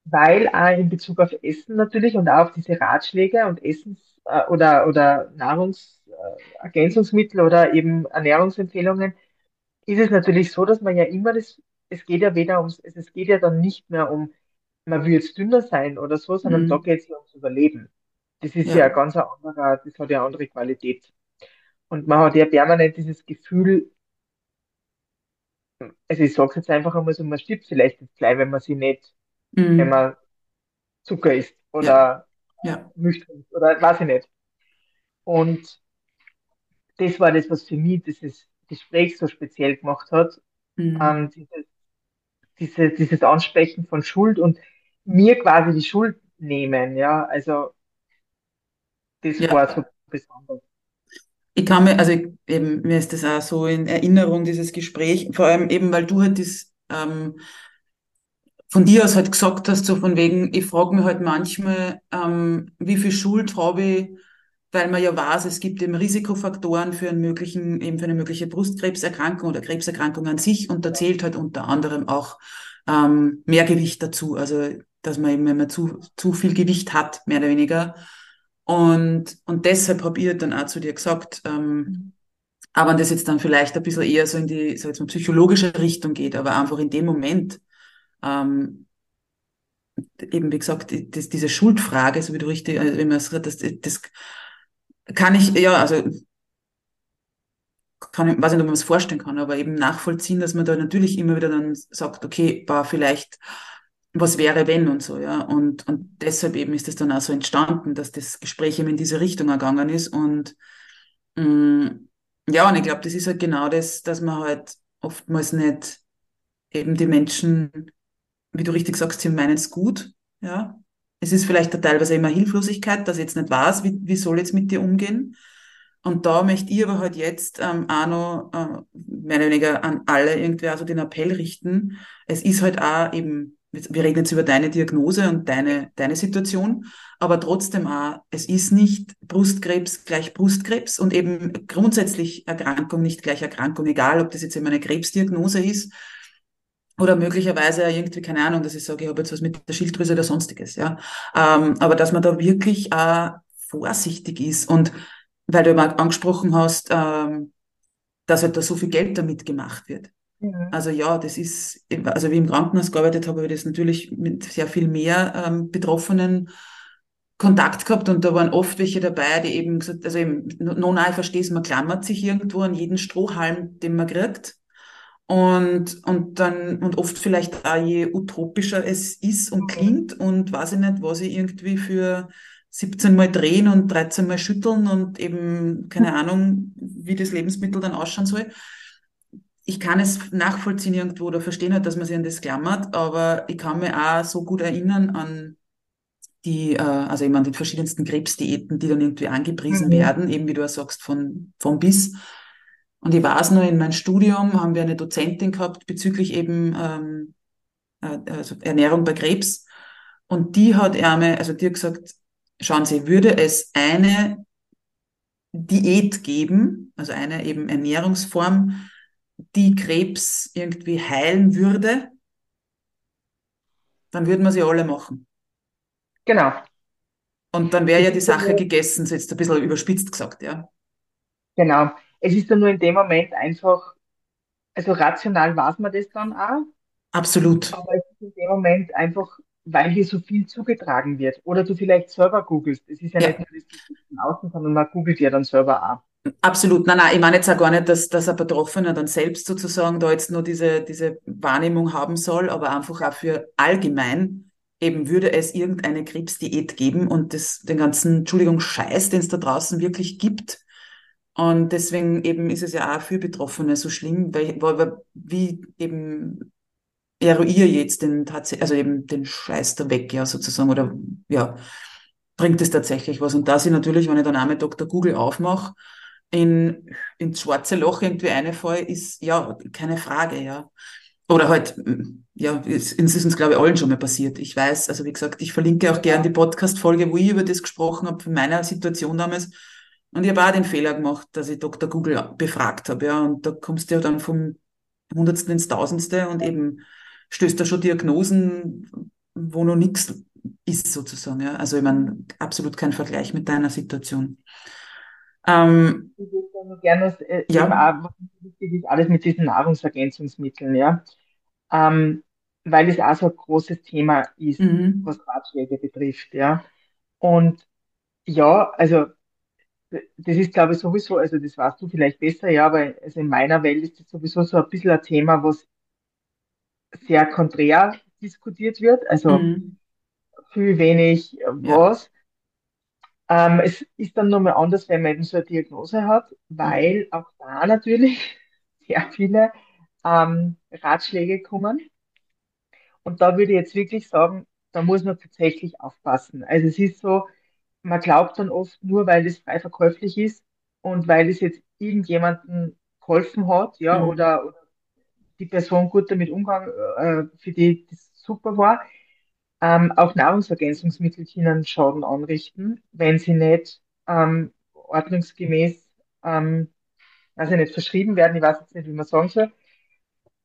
Weil auch in Bezug auf Essen natürlich und auch auf diese Ratschläge und Essens- äh, oder, oder Nahrungsergänzungsmittel oder eben Ernährungsempfehlungen, ist es natürlich so, dass man ja immer das, es geht ja weder ums, es geht ja dann nicht mehr um, man will jetzt dünner sein oder so, sondern da Mhm. geht es ja ums Überleben. Das ist ja Ja. ein ganz ein anderer, das hat ja eine andere Qualität. Und man hat ja permanent dieses Gefühl, also ich sage es jetzt einfach einmal so, man stirbt vielleicht jetzt gleich, wenn man sie nicht, wenn Mhm. man Zucker isst Ja. oder Ja. Milch trinkt oder weiß ich nicht. Und das war das, was für mich dieses Gespräch so speziell gemacht hat. Mhm. Ähm, dieses, diese, dieses Ansprechen von Schuld und mir quasi die Schuld. nehmen. Ja, also das war Ja, so besonders. ich kann mir, also ich, eben, mir ist das auch so in Erinnerung, dieses Gespräch, vor allem eben, weil du halt das ähm, von dir aus halt gesagt hast, so von wegen, ich frage mich halt manchmal, ähm, wie viel Schuld habe ich, weil man ja weiß, es gibt eben Risikofaktoren für einen möglichen, eben für eine mögliche Brustkrebserkrankung oder Krebserkrankung an sich und da zählt halt unter anderem auch ähm, Mehrgewicht dazu, also dass man eben, wenn man zu, zu viel Gewicht hat, mehr oder weniger. Und, und deshalb habe ich dann auch zu dir gesagt, ähm, aber wenn das jetzt dann vielleicht ein bisschen eher so in die, sag jetzt mal, psychologische Richtung geht, aber einfach in dem Moment, ähm, eben wie gesagt, das, diese Schuldfrage, so wie du richtig, also wie man es das, das kann ich, ja, also kann ich, weiß nicht, ob man es vorstellen kann, aber eben nachvollziehen, dass man da natürlich immer wieder dann sagt, okay, war vielleicht, was wäre wenn und so, ja. Und, und deshalb eben ist es dann auch so entstanden, dass das Gespräch eben in diese Richtung ergangen ist. Und mh, ja, und ich glaube, das ist halt genau das, dass man halt oftmals nicht eben die Menschen wie du richtig sagst, sie meinen es gut, ja. Es ist vielleicht teilweise immer Hilflosigkeit, dass ich jetzt nicht weiß, wie, wie soll jetzt mit dir umgehen. Und da möchte ich aber halt jetzt ähm, auch noch äh, mehr oder weniger an alle irgendwie also den Appell richten. Es ist halt auch eben, wir reden jetzt über deine Diagnose und deine, deine Situation, aber trotzdem auch, es ist nicht Brustkrebs gleich Brustkrebs und eben grundsätzlich Erkrankung nicht gleich Erkrankung, egal ob das jetzt eben eine Krebsdiagnose ist oder möglicherweise irgendwie, keine Ahnung, dass ich sage, ich habe jetzt was mit der Schilddrüse oder sonstiges, ja. Ähm, aber dass man da wirklich äh, vorsichtig ist und weil du immer angesprochen hast, ähm, dass halt da so viel Geld damit gemacht wird. Mhm. Also ja, das ist, also wie im Krankenhaus gearbeitet habe, habe ich das natürlich mit sehr viel mehr ähm, Betroffenen Kontakt gehabt und da waren oft welche dabei, die eben gesagt, also eben, no, nein, ich verstehe es, man klammert sich irgendwo an jeden Strohhalm, den man kriegt. Und, und dann, und oft vielleicht auch je utopischer es ist und Mhm. klingt und weiß ich nicht, was ich irgendwie für 17 Mal drehen und 13 Mal schütteln und eben keine Ahnung, wie das Lebensmittel dann ausschauen soll. Ich kann es nachvollziehen irgendwo oder verstehen halt, dass man sich an das klammert, aber ich kann mich auch so gut erinnern an die, äh, also eben an die verschiedensten Krebsdiäten, die dann irgendwie angepriesen Mhm. werden, eben wie du auch sagst, von, von bis. Und ich weiß nur, in meinem Studium haben wir eine Dozentin gehabt bezüglich eben ähm, äh, also Ernährung bei Krebs. Und die hat einmal, also die hat gesagt, schauen Sie, würde es eine Diät geben, also eine eben Ernährungsform, die Krebs irgendwie heilen würde, dann würden wir sie alle machen. Genau. Und dann wäre ja die Sache gegessen, so jetzt ein bisschen überspitzt gesagt, ja. genau. Es ist ja nur in dem Moment einfach, also rational weiß man das dann auch, Absolut. aber es ist in dem Moment einfach, weil dir so viel zugetragen wird. Oder du vielleicht selber googelst. Es ist ja nicht Ja. nur das Gesicht von außen, sondern man googelt ja dann selber auch. Absolut. Nein, nein, ich meine jetzt auch gar nicht, dass, dass ein Betroffener dann selbst sozusagen da jetzt nur diese, diese Wahrnehmung haben soll, aber einfach auch für allgemein eben würde es irgendeine Krebsdiät geben und das, den ganzen, Entschuldigung, Scheiß, den es da draußen wirklich gibt. Und deswegen eben ist es ja auch für Betroffene so schlimm, weil, weil wie eben eruiere jetzt den tatsächlich, also eben den Scheiß da weg, ja, sozusagen, oder ja, bringt es tatsächlich was. Und da ich natürlich, wenn ich dann auch mit Dr. Google aufmache, in, ins schwarze Loch irgendwie reinfall, ist ja keine Frage, ja. Oder halt, ja, es ist uns, glaube ich, allen schon mal passiert. Ich weiß, also wie gesagt, ich verlinke auch gern die. Podcast-Folge, wo ich über das gesprochen habe, von meiner Situation damals. Und ich habe auch den Fehler gemacht, dass ich Dr. Google befragt habe, ja. Und da kommst du ja dann vom Hundertsten ins Tausendste und eben stößt da schon Diagnosen, wo noch nichts ist, sozusagen, ja. Also ich meine, absolut kein Vergleich mit deiner Situation. Ähm, Ich würde da nur gerne äh, ja, wichtig ist, alles mit diesen Nahrungsergänzungsmitteln, ja. Ähm, weil es auch so ein großes Thema ist, mhm. was Ratschläge betrifft, ja. Und ja, also das ist, glaube ich, sowieso, also das weißt du vielleicht besser, ja, aber also in meiner Welt ist das sowieso so ein bisschen ein Thema, was sehr konträr diskutiert wird, also Mhm. viel wenig äh, was. Ähm, es ist dann nochmal anders, wenn man eben so eine Diagnose hat, Mhm. weil auch da natürlich sehr viele ähm, Ratschläge kommen. Und da würde ich jetzt wirklich sagen, da muss man tatsächlich aufpassen. Also es ist so, man glaubt dann oft nur, weil das frei verkäuflich ist und weil es jetzt irgendjemandem geholfen hat, ja, Mhm. oder, oder die Person gut damit umgegangen, äh, für die das super war, ähm, auch Nahrungsergänzungsmittel können Schaden anrichten, wenn sie nicht ähm, ordnungsgemäß, ähm, also nicht verschrieben werden. Ich weiß jetzt nicht, wie man sagen soll.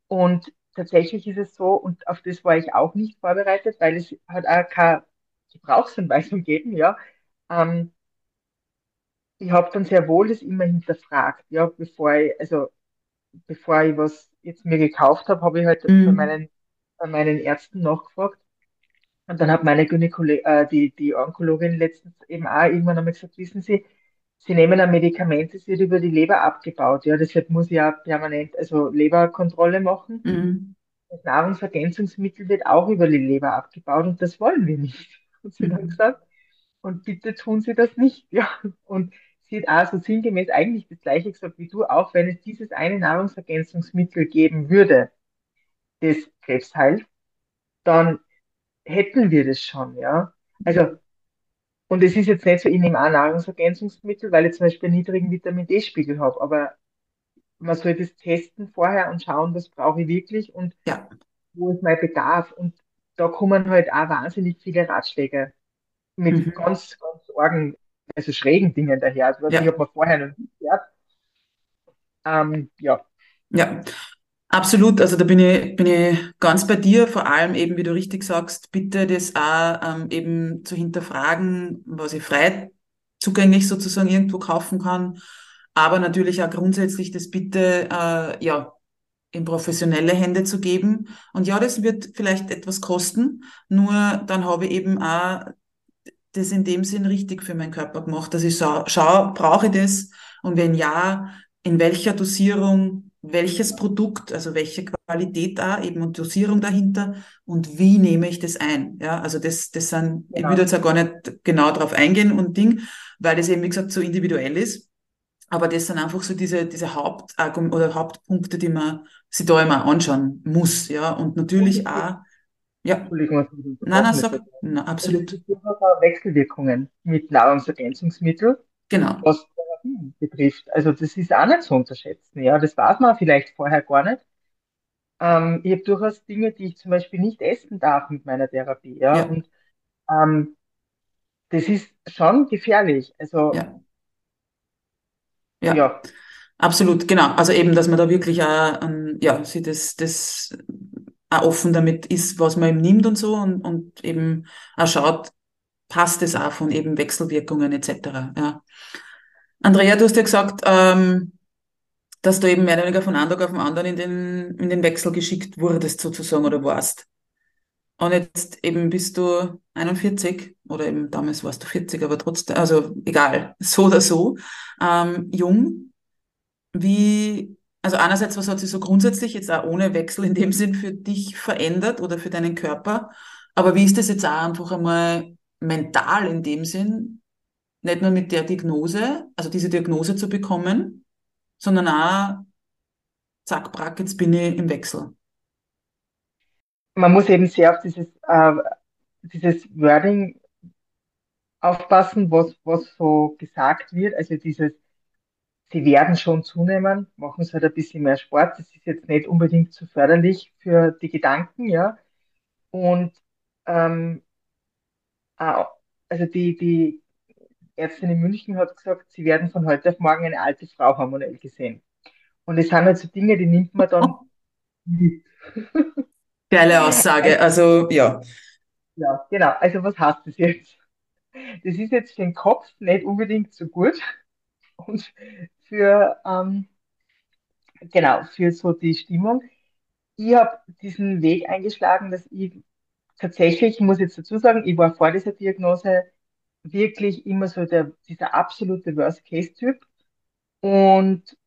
Und tatsächlich ist es so, und auf das war ich auch nicht vorbereitet, weil es hat auch keine Gebrauchsanweisung gegeben, ja. Ähm, ich habe dann sehr wohl das immer hinterfragt, ja, bevor ich, also bevor ich was jetzt mir gekauft habe, habe ich halt bei Mhm. meinen, bei meinen Ärzten nachgefragt. Und dann hat meine Gynäkolo äh, die, die Onkologin letztens eben auch irgendwann einmal gesagt, wissen Sie, Sie nehmen ein Medikament, das wird über die Leber abgebaut. Ja, deshalb muss ich ja permanent, also Leberkontrolle machen. Mhm. Das Nahrungsergänzungsmittel wird auch über die Leber abgebaut und das wollen wir nicht. Und sie hat Mhm. gesagt, und bitte tun Sie das nicht. Ja, und sie hat auch so sinngemäß eigentlich das Gleiche gesagt wie du, auch wenn es dieses eine Nahrungsergänzungsmittel geben würde, das Krebs heilt, dann hätten wir das schon, ja. Also, und es ist jetzt nicht so, ich nehme auch Nahrungsergänzungsmittel, weil ich zum Beispiel einen niedrigen Vitamin D-Spiegel habe, aber man soll das testen vorher und schauen, was brauche ich wirklich und Ja. wo ist mein Bedarf. Und da kommen halt auch wahnsinnig viele Ratschläge mit Mhm. ganz, ganz argen, also schrägen Dingen daher. Also, hat Ja. man vorher noch nicht gehört. Ähm, ja, Ja. Absolut, also da bin ich, bin ich ganz bei dir, vor allem eben, wie du richtig sagst, bitte das auch ähm, eben zu hinterfragen, was ich frei zugänglich sozusagen irgendwo kaufen kann, aber natürlich auch grundsätzlich das bitte äh, ja in professionelle Hände zu geben. Und ja, das wird vielleicht etwas kosten, nur dann habe ich eben auch das in dem Sinn richtig für meinen Körper gemacht, dass ich schaue, schau, brauche ich das? Und wenn ja, in welcher Dosierung, welches Produkt, also welche Qualität da eben und Dosierung dahinter und wie nehme ich das ein? Ja, also das, das sind, ich würde genau. jetzt auch gar nicht genau drauf eingehen und Ding, weil das eben, wie gesagt, so individuell ist. Aber das sind einfach so diese, diese Hauptargum oder Hauptpunkte, die man sich da immer anschauen muss, ja. Und Und natürlich gibt, auch, ja, Entschuldigung, was ich nein, nein, sag, Und es absolut, Wechselwirkungen mit Nahrungsergänzungsmitteln, genau. was Therapien betrifft. Also das ist auch nicht zu unterschätzen. Ja, das weiß man vielleicht vorher gar nicht. Ähm, ich habe durchaus Dinge, die ich zum Beispiel nicht essen darf mit meiner Therapie. Ja, Ja, und ähm, das ist schon gefährlich. Also ja, ja, ja, absolut, genau. Also eben, dass man da wirklich auch, ähm, ja, sie das, das auch offen damit ist, was man eben nimmt und so und, und eben auch schaut, passt es auch von eben Wechselwirkungen etc. Ja. Andrea, du hast ja gesagt, ähm, dass du eben mehr oder weniger von einem Tag auf den anderen in den, in den Wechsel geschickt wurdest sozusagen oder warst. Und jetzt eben bist du 41 oder eben damals warst du 40, aber trotzdem, also egal, so oder so, ähm, jung. Wie, also einerseits, was hat sich so grundsätzlich jetzt auch ohne Wechsel in dem Sinn für dich verändert oder für deinen Körper? Aber wie ist das jetzt auch einfach einmal mental in dem Sinn, nicht nur mit der Diagnose, also diese Diagnose zu bekommen, sondern auch, zack, brack, jetzt bin ich im Wechsel. man muss eben sehr auf dieses, äh, dieses Wording aufpassen, was, was so gesagt wird. Also dieses, sie werden schon zunehmen, machen sie halt ein bisschen mehr Sport. Das ist jetzt nicht unbedingt so förderlich für die Gedanken, ja. Und ähm, also die, die Ärztin in München hat gesagt, sie werden von heute auf morgen eine alte Frau hormonell gesehen. Und das sind halt so Dinge, die nimmt man dann mit. Geile Aussage, Also, also ja, ja, genau. Also was heißt das jetzt? Das ist jetzt für den Kopf nicht unbedingt so gut und für, ähm, genau, für so die Stimmung. Ich habe diesen Weg eingeschlagen, dass ich tatsächlich, ich muss jetzt dazu sagen, ich war vor dieser Diagnose wirklich immer so der, dieser absolute Worst-Case-Typ. Und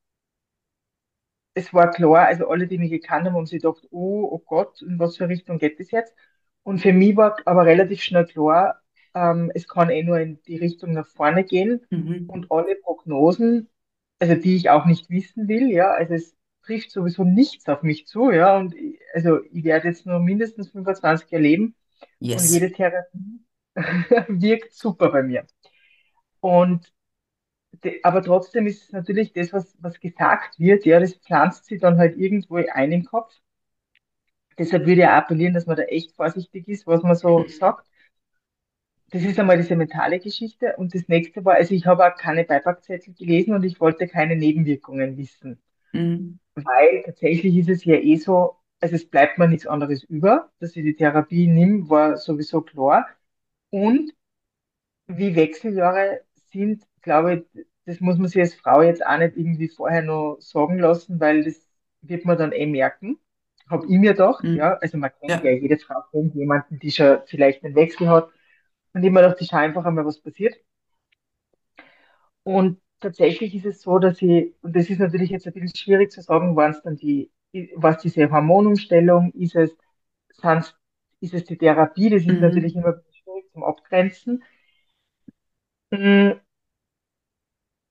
es war klar, also alle, die mich gekannt haben, haben sich gedacht, oh, oh Gott, in was für Richtung geht das jetzt? Und für mich war aber relativ schnell klar, ähm, es kann eh nur in die Richtung nach vorne gehen. mhm. Und alle Prognosen, also die ich auch nicht wissen will, ja, also es trifft sowieso nichts auf mich zu, ja, und ich, also ich werde jetzt nur mindestens 25 erleben. Und Yes. jede Therapie wirkt super bei mir. Und de- aber trotzdem ist es natürlich das, was, was gesagt wird, ja, das pflanzt sich dann halt irgendwo ein im Kopf. Deshalb würde ich auch appellieren, dass man da echt vorsichtig ist, was man so sagt. Das ist einmal diese mentale Geschichte. Und das nächste war, also ich habe auch keine Beipackzettel gelesen und ich wollte keine Nebenwirkungen wissen. Mhm. Weil tatsächlich ist es ja eh so, also es bleibt mir nichts anderes über, dass ich die Therapie nehme, war sowieso klar. Und wie Wechseljahre sind, glaube ich, das muss man sich als Frau jetzt auch nicht irgendwie vorher noch sagen lassen, weil das wird man dann eh merken. Habe ich mir gedacht, ja. Mhm. Also man kennt ja, Ja. jede Frau kennt jemanden, die schon vielleicht einen Wechsel hat. Und mir gedacht, ich einfach einmal, was passiert. Und tatsächlich ist es so, dass ich, und das ist natürlich jetzt ein bisschen schwierig zu sagen, waren es dann die, was diese Hormonumstellung, ist es, sind's, ist es die Therapie, das ist natürlich Mhm. immer bisschen schwierig zum Abgrenzen. Mm,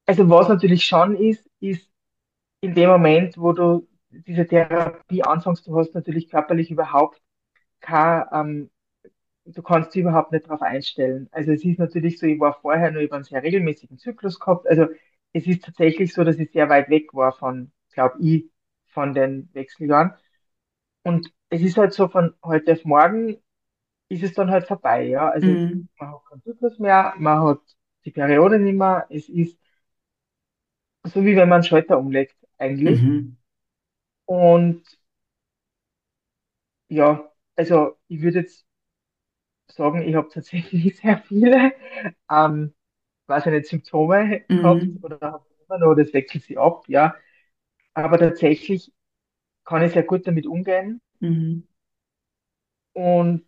Also was natürlich schon ist, ist in dem Moment, wo du diese Therapie anfängst, du hast natürlich körperlich überhaupt kein, ähm, du kannst dich überhaupt nicht darauf einstellen. Also es ist natürlich so, ich war vorher nur über einen sehr regelmäßigen Zyklus gehabt. Also es ist tatsächlich so, dass ich sehr weit weg war von, glaube ich, von den Wechseljahren. Und es ist halt so, von heute auf morgen ist es dann halt vorbei, ja. Also Mhm. man hat keinen Zyklus mehr, man hat die Periode nicht mehr. Es ist so, wie wenn man einen Schalter umlegt, eigentlich. Mhm. Und ja, also ich würde jetzt sagen, ich habe tatsächlich sehr viele, ähm, weiß ich nicht, Symptome gehabt Mhm. oder habe immer noch, das wechselt sich ab, ja. Aber tatsächlich kann ich sehr gut damit umgehen. Mhm. Und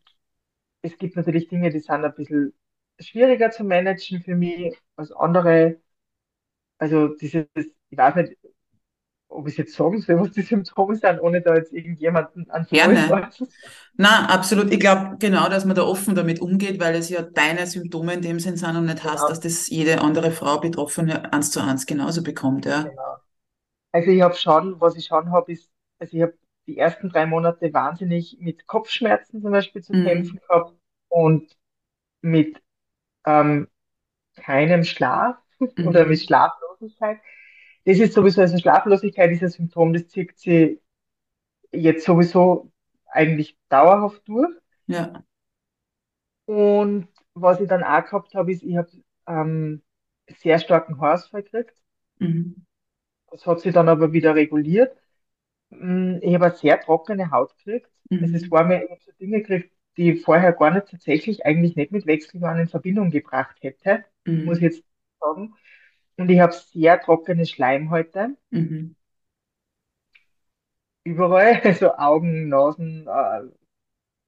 es gibt natürlich Dinge, die sind ein bisschen schwieriger zu managen für mich als andere. Also dieses, ich weiß nicht, ob ich jetzt sagen soll, was die Symptome sind, ohne da jetzt irgendjemanden ans Gerne. Na, absolut. Ich glaube genau, dass man da offen damit umgeht, weil es ja deine Symptome in dem Sinn sind und nicht heißt, dass Genau, das jede andere Frau Betroffene eins zu eins genauso bekommt, ja. genau. Also ich habe schon, was ich schon habe, ist, also ich habe die ersten drei Monate wahnsinnig mit Kopfschmerzen zum Beispiel zu kämpfen Mhm. gehabt und mit ähm, keinem Schlaf oder mit Mhm. Schlaflosigkeit. Das ist sowieso, also Schlaflosigkeit ist ein Symptom, das zieht sich jetzt sowieso eigentlich dauerhaft durch. Ja. Und was ich dann auch gehabt habe, ist, ich habe ähm, sehr starken Haarausfall gekriegt. Mhm. Das hat sich dann aber wieder reguliert. Mm, Ich habe eine sehr trockene Haut gekriegt. Also es Mhm. war mir, habe so Dinge gekriegt, die ich vorher gar nicht tatsächlich eigentlich nicht mit Wechseljahren in Verbindung gebracht hätte, muss ich Mhm. jetzt sagen. Und ich habe sehr trockene Schleimhäute Mhm. überall, also Augen, Nasen, äh,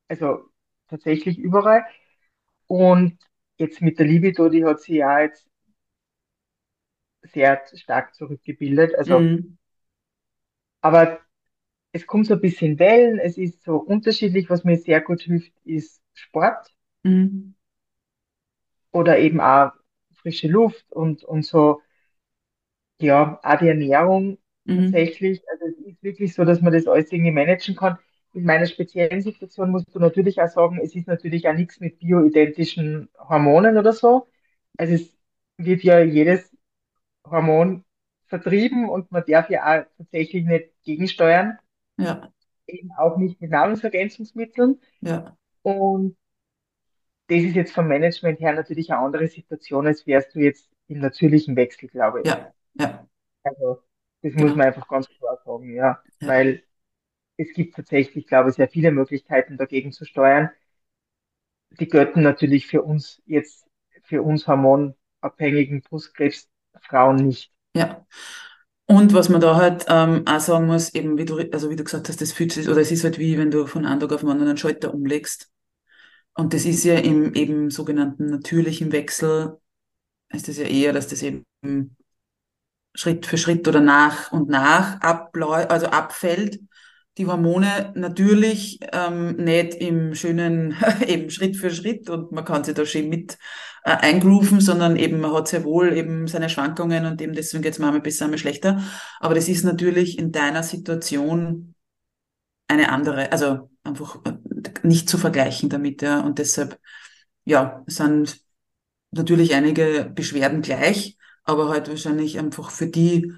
also tatsächlich überall. Und jetzt mit der Libido, die hat sich ja jetzt sehr stark zurückgebildet. Also, Mhm. aber es kommt so ein bisschen Wellen, es ist so unterschiedlich. Was mir sehr gut hilft, ist Sport Mhm. oder eben auch frische Luft und, und so, ja, auch die Ernährung Mhm. tatsächlich. Also es ist wirklich so, dass man das alles irgendwie managen kann. In meiner speziellen Situation musst du natürlich auch sagen, es ist natürlich auch nichts mit bioidentischen Hormonen oder so. Also es wird ja jedes Hormon vertrieben und man darf ja auch tatsächlich nicht gegensteuern, Ja. eben auch nicht mit Nahrungsergänzungsmitteln. Ja. Und das ist jetzt vom Management her natürlich eine andere Situation, als wärst du jetzt im natürlichen Wechsel, glaube ich. Ja. Ja. Also, das muss Genau. man einfach ganz klar sagen, ja. Ja. Weil es gibt tatsächlich, glaube ich, sehr viele Möglichkeiten dagegen zu steuern. Die gelten natürlich für uns jetzt, für uns hormonabhängigen Brustkrebsfrauen nicht. Ja. Und was man da halt ähm, auch sagen muss, eben wie du, also wie du gesagt hast, das fühlt sich, oder es ist halt wie wenn du von einem Tag auf den anderen einen Schalter umlegst. Und das ist ja im eben sogenannten natürlichen Wechsel, ist das ja eher, dass das eben Schritt für Schritt oder nach und nach abläu also abfällt. Die Hormone natürlich ähm, nicht im schönen eben Schritt für Schritt und man kann sich da schön mit äh, eingrooven, sondern eben man hat sehr wohl eben seine Schwankungen und eben deswegen geht's manchmal besser, manchmal schlechter. Aber das ist natürlich in deiner Situation eine andere, also einfach, äh, nicht zu vergleichen damit, ja. Und deshalb, ja, sind natürlich einige Beschwerden gleich, aber halt wahrscheinlich einfach für die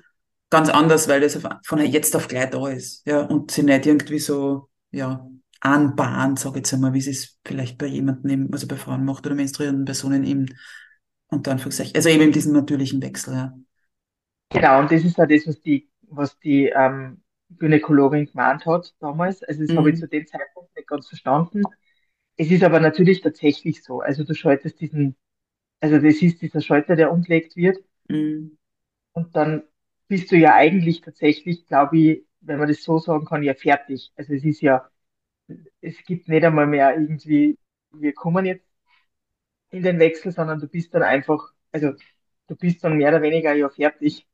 ganz anders, weil das von jetzt auf gleich da ist, ja, und sie nicht irgendwie so, ja, anbahnt, sage ich jetzt einmal, wie sie es vielleicht bei jemandem, also bei Frauen macht oder menstruierenden Personen eben, unter Anführungszeichen, also eben in diesem natürlichen Wechsel, ja. Genau, und das ist ja das, was die, was die ähm, Gynäkologin gemeint hat damals. Also das habe ich zu Mhm. dem Zeitpunkt nicht ganz verstanden. Es ist aber natürlich tatsächlich so. Also du schaltest diesen, also das ist dieser Schalter, der umgelegt wird Mhm. und dann bist du ja eigentlich tatsächlich, glaube ich, wenn man das so sagen kann, ja fertig. Also es ist ja, es gibt nicht einmal mehr irgendwie, wir kommen jetzt in den Wechsel, sondern du bist dann einfach, also du bist dann mehr oder weniger ja fertig.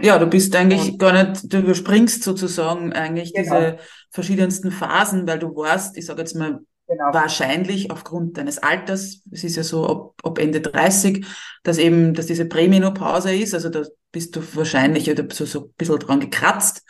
Ja, du bist Und eigentlich gar nicht, du überspringst sozusagen eigentlich genau, diese verschiedensten Phasen, weil du warst, ich sage jetzt mal, genau, wahrscheinlich aufgrund deines Alters, es ist ja so ab, ab Ende 30, dass eben, dass diese Prämenopause ist, also da bist du wahrscheinlich oder so, so ein bisschen dran gekratzt,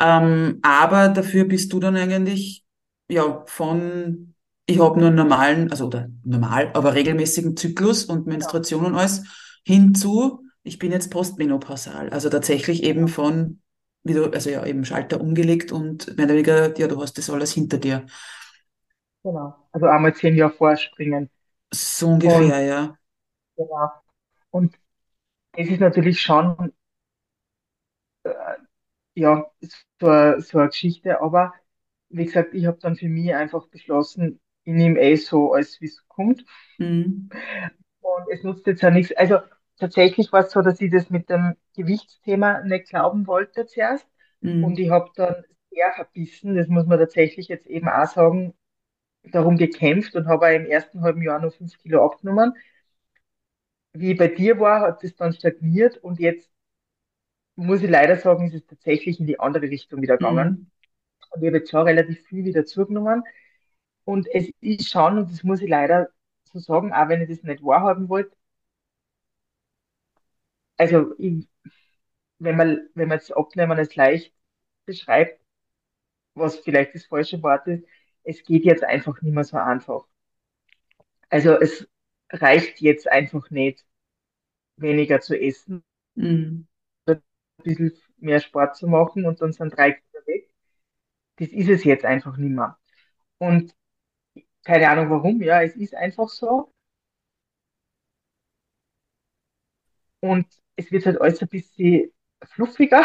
ähm, aber dafür bist du dann eigentlich, ja, von, ich habe nur einen normalen, also oder normal, aber regelmäßigen Zyklus und genau, Menstruation und alles, hinzu, ich bin jetzt postmenopausal. Also tatsächlich eben von, wie du, also ja, eben Schalter umgelegt und mehr oder weniger, ja, du hast das alles hinter dir. Genau. Also einmal zehn Jahre vorspringen. So Und ungefähr, ja. genau. Und es ist natürlich schon, äh, ja, so, eine- so eine Geschichte, aber wie gesagt, ich habe dann für mich einfach beschlossen, ich nehme eh so, als wie es kommt. Mhm. Und es nutzt jetzt ja nichts. Also tatsächlich war es so, dass ich das mit dem Gewichtsthema nicht glauben wollte zuerst. Und Mhm. ich habe dann sehr verbissen, das muss man tatsächlich jetzt eben auch sagen, darum gekämpft und habe im ersten halben Jahr nur fünf Kilo abgenommen. Wie bei dir war, hat es dann stagniert und jetzt muss ich leider sagen, ist es tatsächlich in die andere Richtung wieder gegangen. Mhm. Und ich habe jetzt schon relativ viel wieder zugenommen. Und es ist schon, und das muss ich leider so sagen, auch wenn ich das nicht wahrhaben wollte, also ich, wenn man, wenn man das Abnehmen als leicht beschreibt, was vielleicht das falsche Wort ist, es geht jetzt einfach nicht mehr so einfach. Also es reicht jetzt einfach nicht, weniger zu essen, Mhm. ein bisschen mehr Sport zu machen und dann sind drei Kilo weg. Das ist es jetzt einfach nicht mehr. Und keine Ahnung warum, ja, es ist einfach so. Und es wird halt alles ein bisschen fluffiger.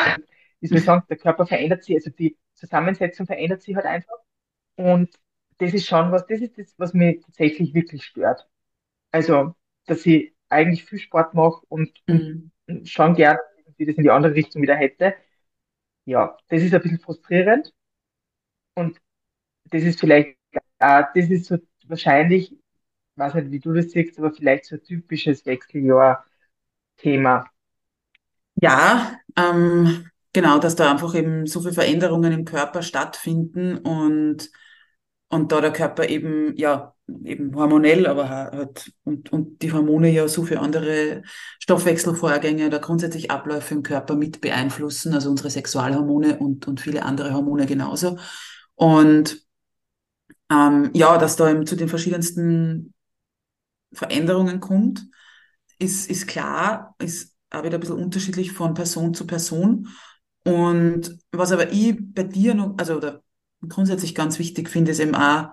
Wie soll ich sagen, der Körper verändert sich, also die Zusammensetzung verändert sich halt einfach. Und das ist schon was, das ist das, was mich tatsächlich wirklich stört. Also, dass ich eigentlich viel Sport mache und, und Mhm. schon gern irgendwie das in die andere Richtung wieder hätte. Ja, das ist ein bisschen frustrierend. Und das ist vielleicht, äh, das ist so wahrscheinlich, weiß nicht, wie du das siehst, aber vielleicht so ein typisches Wechseljahr-Thema. Ja, ähm, genau, dass da einfach eben so viele Veränderungen im Körper stattfinden und Und da der Körper eben, ja, eben hormonell, aber ha- halt, und, und die Hormone ja so viele andere Stoffwechselvorgänge oder grundsätzlich Abläufe im Körper mit beeinflussen, also unsere Sexualhormone und, und viele andere Hormone genauso. Und ähm, ja, dass da eben zu den verschiedensten Veränderungen kommt, ist, ist klar, ist auch wieder ein bisschen unterschiedlich von Person zu Person. Und was aber ich bei dir noch, also oder grundsätzlich ganz wichtig finde, ist eben auch,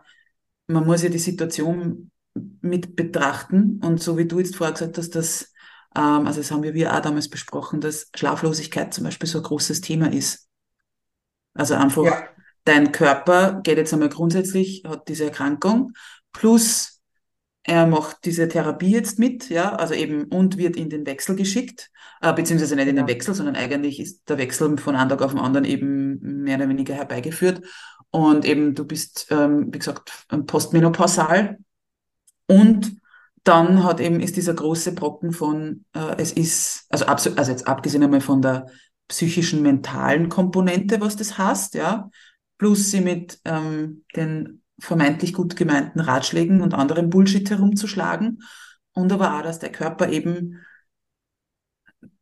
man muss ja die Situation mit betrachten. Und so wie du jetzt vorher gesagt hast, dass, ähm, also das haben wir, wir auch damals besprochen, dass Schlaflosigkeit zum Beispiel so ein großes Thema ist. Also einfach, Ja, dein Körper geht jetzt einmal grundsätzlich, hat diese Erkrankung, plus er macht diese Therapie jetzt mit, ja, also eben und wird in den Wechsel geschickt, äh, beziehungsweise nicht in den genau. Wechsel, sondern eigentlich ist der Wechsel von einem Tag auf den anderen eben mehr oder weniger herbeigeführt. Und eben du bist, ähm, wie gesagt, postmenopausal und dann hat eben ist dieser große Brocken von, äh, es ist, also, also jetzt abgesehen einmal von der psychischen, mentalen Komponente, was das heißt, ja, plus sie mit ähm, den vermeintlich gut gemeinten Ratschlägen und anderem Bullshit herumzuschlagen und aber auch, dass der Körper eben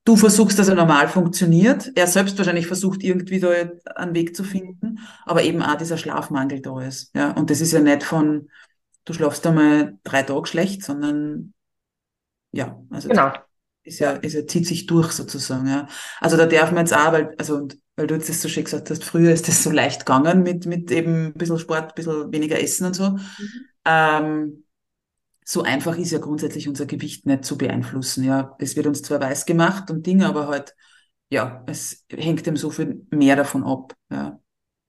Du versuchst, dass er normal funktioniert. Er selbst wahrscheinlich versucht, irgendwie da einen Weg zu finden, aber eben auch dieser Schlafmangel da ist. Ja, und das ist ja nicht von, du schlafst einmal drei Tage schlecht, sondern ja, also Genau, ist ja, ja, ist ja, zieht sich durch sozusagen. Ja. Also da darf man jetzt auch, weil, also, und weil du jetzt das so schön gesagt hast, früher ist das so leicht gegangen mit, mit eben ein bisschen Sport, ein bisschen weniger Essen und so. Mhm. Ähm, so einfach ist ja grundsätzlich unser Gewicht nicht zu beeinflussen. Ja, es wird uns zwar weiß gemacht und Dinge, aber halt, ja, es hängt dem so viel mehr davon ab. Ja.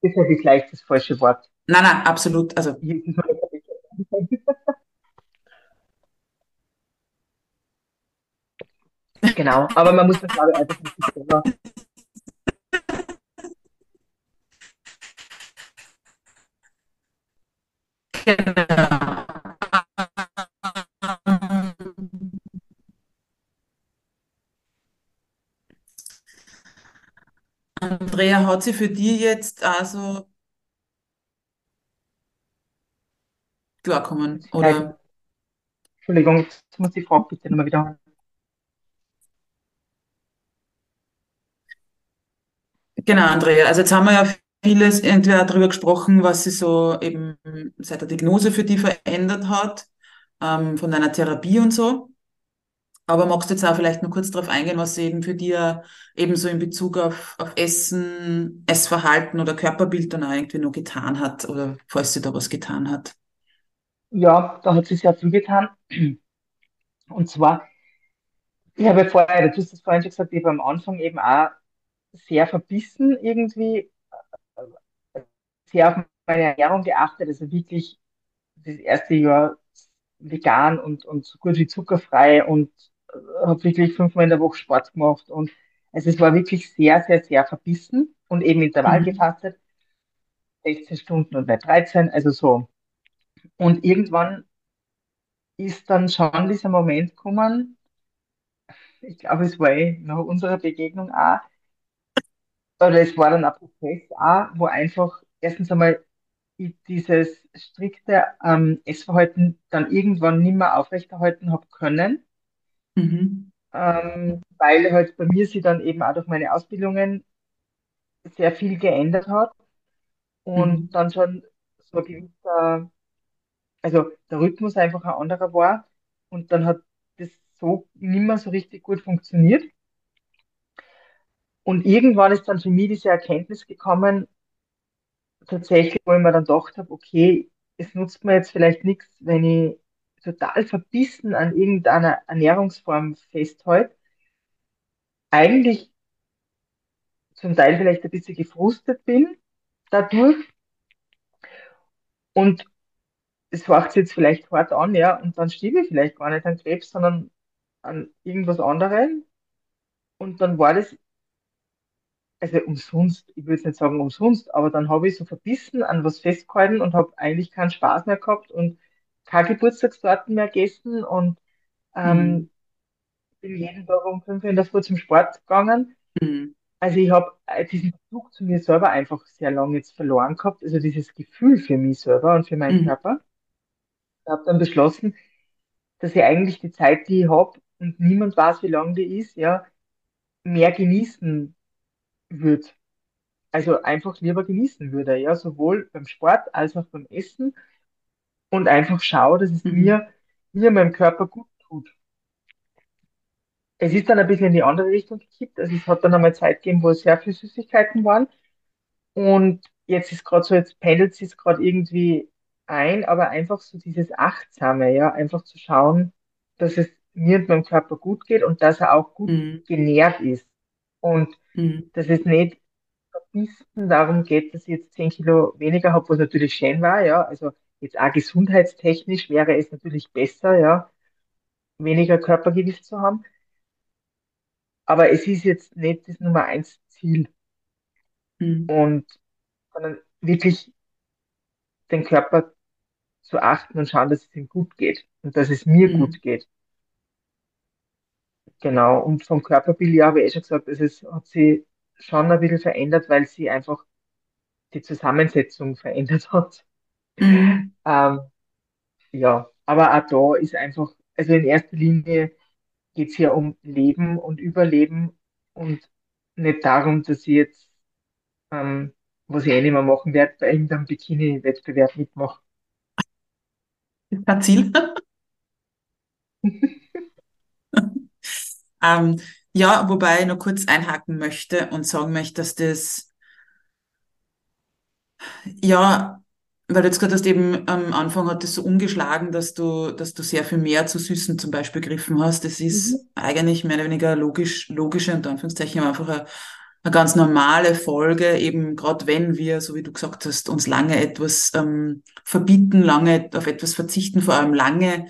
das ist ja gleich das falsche Wort. Nein, nein, absolut. Also, Genau, aber man muss das, glaube ich, einfach sich selber. Andrea, hat sie für dich jetzt also klarkommen? Oder? Entschuldigung, jetzt muss ich die Frage bitte nochmal wiederholen. Genau, Andrea. Also jetzt haben wir ja vieles entweder darüber gesprochen, was sich so eben seit der Diagnose für dich verändert hat, ähm, von deiner Therapie und so. Aber magst du jetzt auch vielleicht noch kurz darauf eingehen, was sie eben für dich eben so in Bezug auf, auf Essen, Essverhalten oder Körperbild dann auch irgendwie noch getan hat oder falls sie da was getan hat? Ja, da hat sich sehr viel getan. Und zwar, ich habe vorher, du hast das vorhin schon gesagt, ich habe am Anfang eben auch sehr verbissen irgendwie, sehr auf meine Ernährung geachtet, also wirklich das erste Jahr vegan und, und so gut wie zuckerfrei und habe wirklich fünfmal in der Woche Sport gemacht und also es war wirklich sehr, sehr, sehr verbissen und eben Intervall Mhm. gefastet, 16 Stunden und nicht 13, also so. Und irgendwann ist dann schon dieser Moment gekommen, ich glaube, es war eh nach unserer Begegnung auch, oder es war dann ein Prozess auch, wo einfach erstens einmal ich dieses strikte ähm, Essverhalten dann irgendwann nicht mehr aufrechterhalten habe können, Mhm. ähm, weil halt bei mir sich dann eben auch durch meine Ausbildungen sehr viel geändert hat und Mhm. dann schon so ein gewisser, also der Rhythmus einfach ein anderer war und dann hat das so nicht mehr so richtig gut funktioniert. Und irgendwann ist dann für mich diese Erkenntnis gekommen, tatsächlich, wo ich mir dann gedacht habe, okay, es nutzt mir jetzt vielleicht nichts, wenn ich total verbissen an irgendeiner Ernährungsform festhalte. Eigentlich zum Teil vielleicht ein bisschen gefrustet bin dadurch und es hört jetzt vielleicht hart an, ja, und dann stiebe ich vielleicht gar nicht an Krebs, sondern an irgendwas anderem. Und dann war das, also umsonst, ich würde jetzt nicht sagen umsonst, aber dann habe ich so verbissen an was festgehalten und habe eigentlich keinen Spaß mehr gehabt und keine Geburtstagstorten mehr gegessen und Mhm. ähm, bin jeden Tag um fünf in der Früh zum Sport gegangen. Mhm. Also ich habe diesen Bezug zu mir selber einfach sehr lange jetzt verloren gehabt, also dieses Gefühl für mich selber und für meinen Mhm. Körper. Ich habe dann beschlossen, dass ich eigentlich die Zeit, die ich habe und niemand weiß, wie lang die ist, ja, mehr genießen würde. Also einfach lieber genießen würde, ja, sowohl beim Sport als auch beim Essen und einfach schaue, dass es Mhm. mir, mir meinem Körper gut tut. Es ist dann ein bisschen in die andere Richtung gekippt. Also es hat dann einmal Zeit gegeben, wo es sehr viel Süßigkeiten waren. Und jetzt ist gerade so, jetzt pendelt es gerade irgendwie ein, aber einfach so dieses Achtsame, ja, einfach zu schauen, dass es mir und meinem Körper gut geht und dass er auch gut Mhm. genährt ist. Und Mhm. dass es nicht verbissen darum geht, dass ich jetzt 10 Kilo weniger habe, was natürlich schön war, ja. Also jetzt auch gesundheitstechnisch wäre es natürlich besser, ja, weniger Körpergewicht zu haben. Aber es ist jetzt nicht das Nummer eins Ziel Mhm. und sondern wirklich den Körper zu achten und schauen, dass es ihm gut geht und dass es mir Mhm. gut geht. Genau. Und vom Körperbild, ja, habe ich eh schon gesagt, also es hat sich schon ein bisschen verändert, weil sie einfach die Zusammensetzung verändert hat. Mhm. Ähm, ja, aber auch da ist einfach, also in erster Linie geht es ja um Leben und Überleben und nicht darum, dass ich jetzt, ähm, was ich eh nicht mehr machen werde, bei irgendeinem Bikini-Wettbewerb mitmache. Kein Ziel. Ähm, ja, wobei ich noch kurz einhaken möchte und sagen möchte, dass das, ja, weil du jetzt gerade hast eben am Anfang hat das so umgeschlagen, dass du, dass du sehr viel mehr zu Süßen zum Beispiel gegriffen hast. Das Mhm. ist eigentlich mehr oder weniger logisch, logische, unter Anführungszeichen, einfach eine, eine ganz normale Folge, eben gerade wenn wir, so wie du gesagt hast, uns lange etwas ähm, verbieten, lange auf etwas verzichten, vor allem lange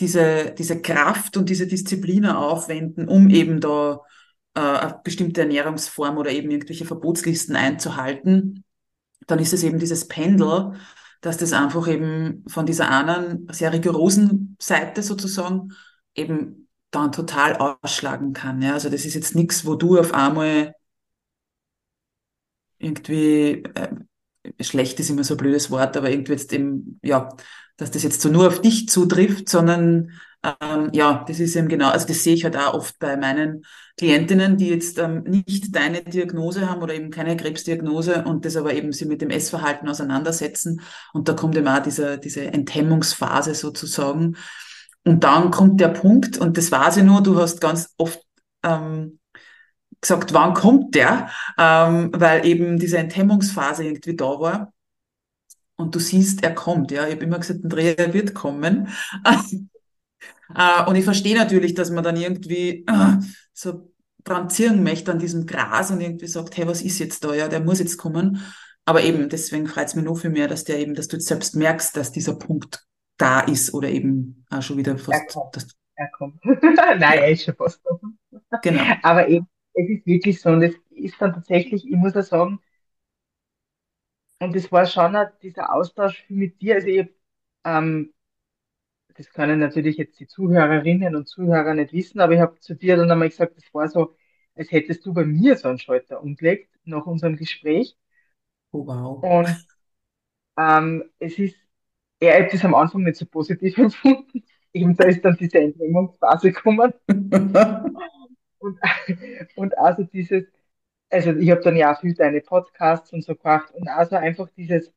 diese, diese Kraft und diese Disziplin aufwenden, um eben da äh, eine bestimmte Ernährungsform oder eben irgendwelche Verbotslisten einzuhalten, dann ist es eben dieses Pendel, dass das einfach eben von dieser anderen sehr rigorosen Seite sozusagen eben dann total ausschlagen kann. Ja? Also das ist jetzt nichts, wo du auf einmal irgendwie, äh, schlecht ist immer so ein blödes Wort, aber irgendwie jetzt eben, ja, dass das jetzt so nur auf dich zutrifft, sondern ähm, ja, das ist eben genau, also das sehe ich halt auch oft bei meinen Klientinnen, die jetzt ähm, nicht deine Diagnose haben oder eben keine Krebsdiagnose und das aber eben sie mit dem Essverhalten auseinandersetzen und da kommt eben auch diese, diese Enthemmungsphase sozusagen und dann kommt der Punkt und das weiß ich nur, du hast ganz oft ähm, gesagt, wann kommt der? Ähm, weil eben diese Enthemmungsphase irgendwie da war. Und du siehst, er kommt, ja. Ich habe immer gesagt, Andrea wird kommen. äh, und ich verstehe natürlich, dass man dann irgendwie äh, so dran ziehen möchte an diesem Gras und irgendwie sagt, hey, was ist jetzt da? Ja, der muss jetzt kommen. Aber eben, deswegen freut es mich noch viel mehr, dass der eben, dass du jetzt selbst merkst, dass dieser Punkt da ist oder eben auch schon wieder Er fast, das, er kommt. Nein, er ja, ist schon fast genau. Aber eben, es ist wirklich so und es ist dann tatsächlich, ich muss auch sagen, und es war schon auch dieser Austausch mit dir, also ich, ähm, das können natürlich jetzt die Zuhörerinnen und Zuhörer nicht wissen, aber ich habe zu dir dann einmal gesagt, das war so, als hättest du bei mir so einen Schalter umgelegt nach unserem Gespräch. Oh, wow. Und ähm, es ist, er hat das am Anfang nicht so positiv empfunden. Eben da ist dann diese Entnehmungsphase gekommen. Und, und also dieses, also ich habe dann ja auch viel deine Podcasts und so gemacht und also einfach dieses,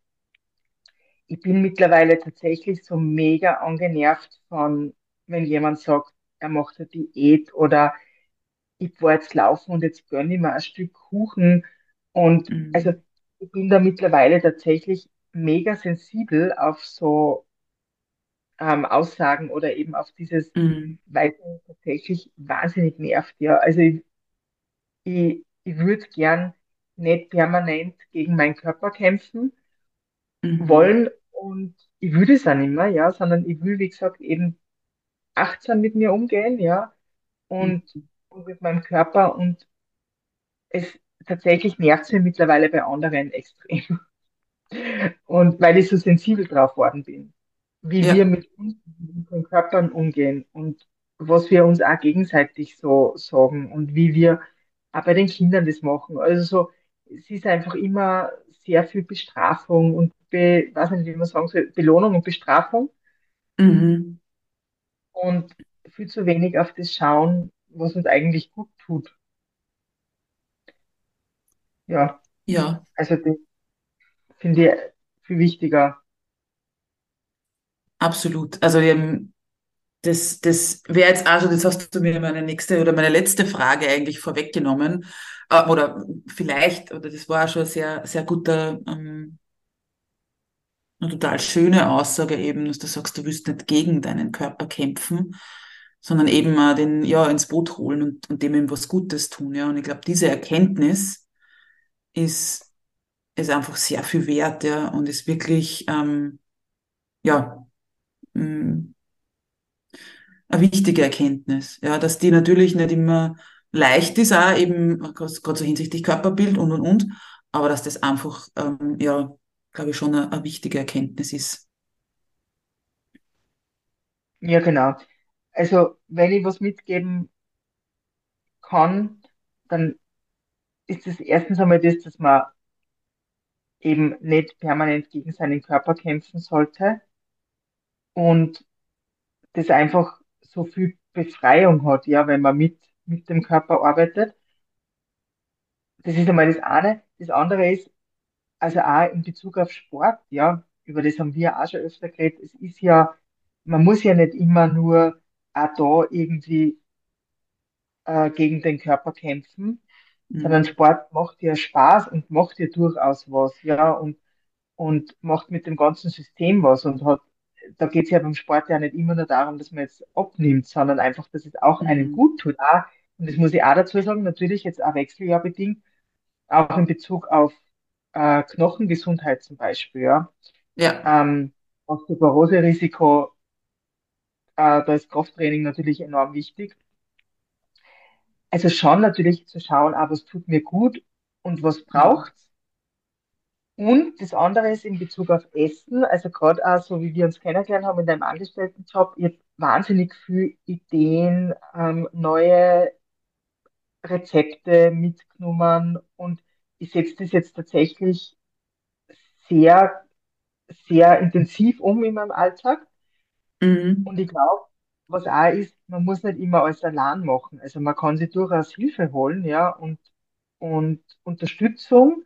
ich bin mittlerweile tatsächlich so mega angenervt von, wenn jemand sagt, er macht eine Diät oder ich war jetzt laufen und jetzt gönne ich mir ein Stück Kuchen. Und also Mhm. ich bin da mittlerweile tatsächlich mega sensibel auf so ähm, Aussagen oder eben auf dieses, Mhm. weil es tatsächlich wahnsinnig nervt. Ja, also ich, ich, ich würde gern nicht permanent gegen meinen Körper kämpfen Mhm. wollen und ich würde es auch nicht mehr, ja, sondern ich will, wie gesagt, eben achtsam mit mir umgehen, ja, und, Mhm. und mit meinem Körper und es tatsächlich nervt es mich mittlerweile bei anderen extrem. Und weil ich so sensibel drauf worden bin, wie wir Ja. mit uns, mit unseren Körpern umgehen und was wir uns auch gegenseitig so sagen und wie wir auch bei den Kindern das machen. Also so, es ist einfach immer sehr viel Bestrafung und Be, weiß nicht, wie man sagen soll, Belohnung und Bestrafung Mhm. und viel zu wenig auf das schauen, was uns eigentlich gut tut. Ja, Ja, also das finde ich viel wichtiger. absolut. Also ähm, das, das wäre jetzt also, das hast du mir meine nächste oder meine letzte Frage eigentlich vorweggenommen. Äh, oder vielleicht, oder das war schon ein sehr, sehr guter, ähm, eine total schöne Aussage eben, dass du sagst, du willst nicht gegen deinen Körper kämpfen, sondern eben äh, den ja ins Boot holen und, und dem eben was Gutes tun. Ja. Und ich glaube, diese Erkenntnis ist, ist einfach sehr viel wert, ja, und ist wirklich, ähm, ja, mh, eine wichtige Erkenntnis, ja, dass die natürlich nicht immer leicht ist, auch eben gerade so hinsichtlich Körperbild und und und, aber dass das einfach, ähm, ja, glaube ich, schon eine, eine wichtige Erkenntnis ist. Ja, genau. Also, wenn ich was mitgeben kann, dann ist es erstens einmal das, dass man eben nicht permanent gegen seinen Körper kämpfen sollte und das einfach so viel Befreiung hat, ja, wenn man mit, mit dem Körper arbeitet. Das ist einmal das eine. Das andere ist, also auch in Bezug auf Sport, ja, über das haben wir auch schon öfter geredet. Es ist ja, man muss ja nicht immer nur auch da irgendwie äh, gegen den Körper kämpfen, sondern Mhm. Sport macht ja Spaß und macht ja durchaus was, ja, und, und macht mit dem ganzen System was und hat, da geht es ja beim Sport ja nicht immer nur darum, dass man jetzt abnimmt, sondern einfach, dass es auch einem Mhm. gut tut. Auch, und das muss ich auch dazu sagen, natürlich jetzt auch wechseljahrbedingt, auch in Bezug auf äh, Knochengesundheit zum Beispiel, ja. Ja. Ähm, Osteoporose-Risiko, äh, da ist Krafttraining natürlich enorm wichtig. Also schon natürlich zu schauen, ah, was tut mir gut und was braucht's. Und das andere ist in Bezug auf Essen, also gerade auch so, wie wir uns kennengelernt haben in deinem Angestelltenjob, ich habe wahnsinnig viele Ideen, ähm, neue Rezepte mitgenommen und ich setze das jetzt tatsächlich sehr, sehr intensiv um in meinem Alltag. Mhm. Und ich glaube, was auch ist, man muss nicht immer alles allein machen. Also man kann sich durchaus Hilfe holen, ja, und, und Unterstützung,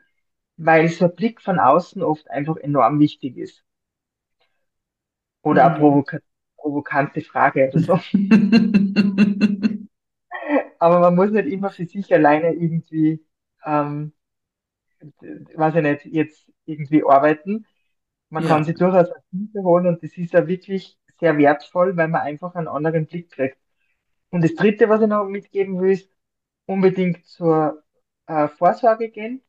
weil so ein Blick von außen oft einfach enorm wichtig ist. Oder eine Mhm. provoka provokante Frage oder so. Aber man muss nicht immer für sich alleine irgendwie, ähm, weiß ich nicht, jetzt irgendwie arbeiten. Man kann Ja. sich durchaus auch Hilfe holen und das ist ja wirklich sehr wertvoll, weil man einfach einen anderen Blick kriegt. Und das Dritte, was ich noch mitgeben will, ist unbedingt zur äh, Vorsorge gehen.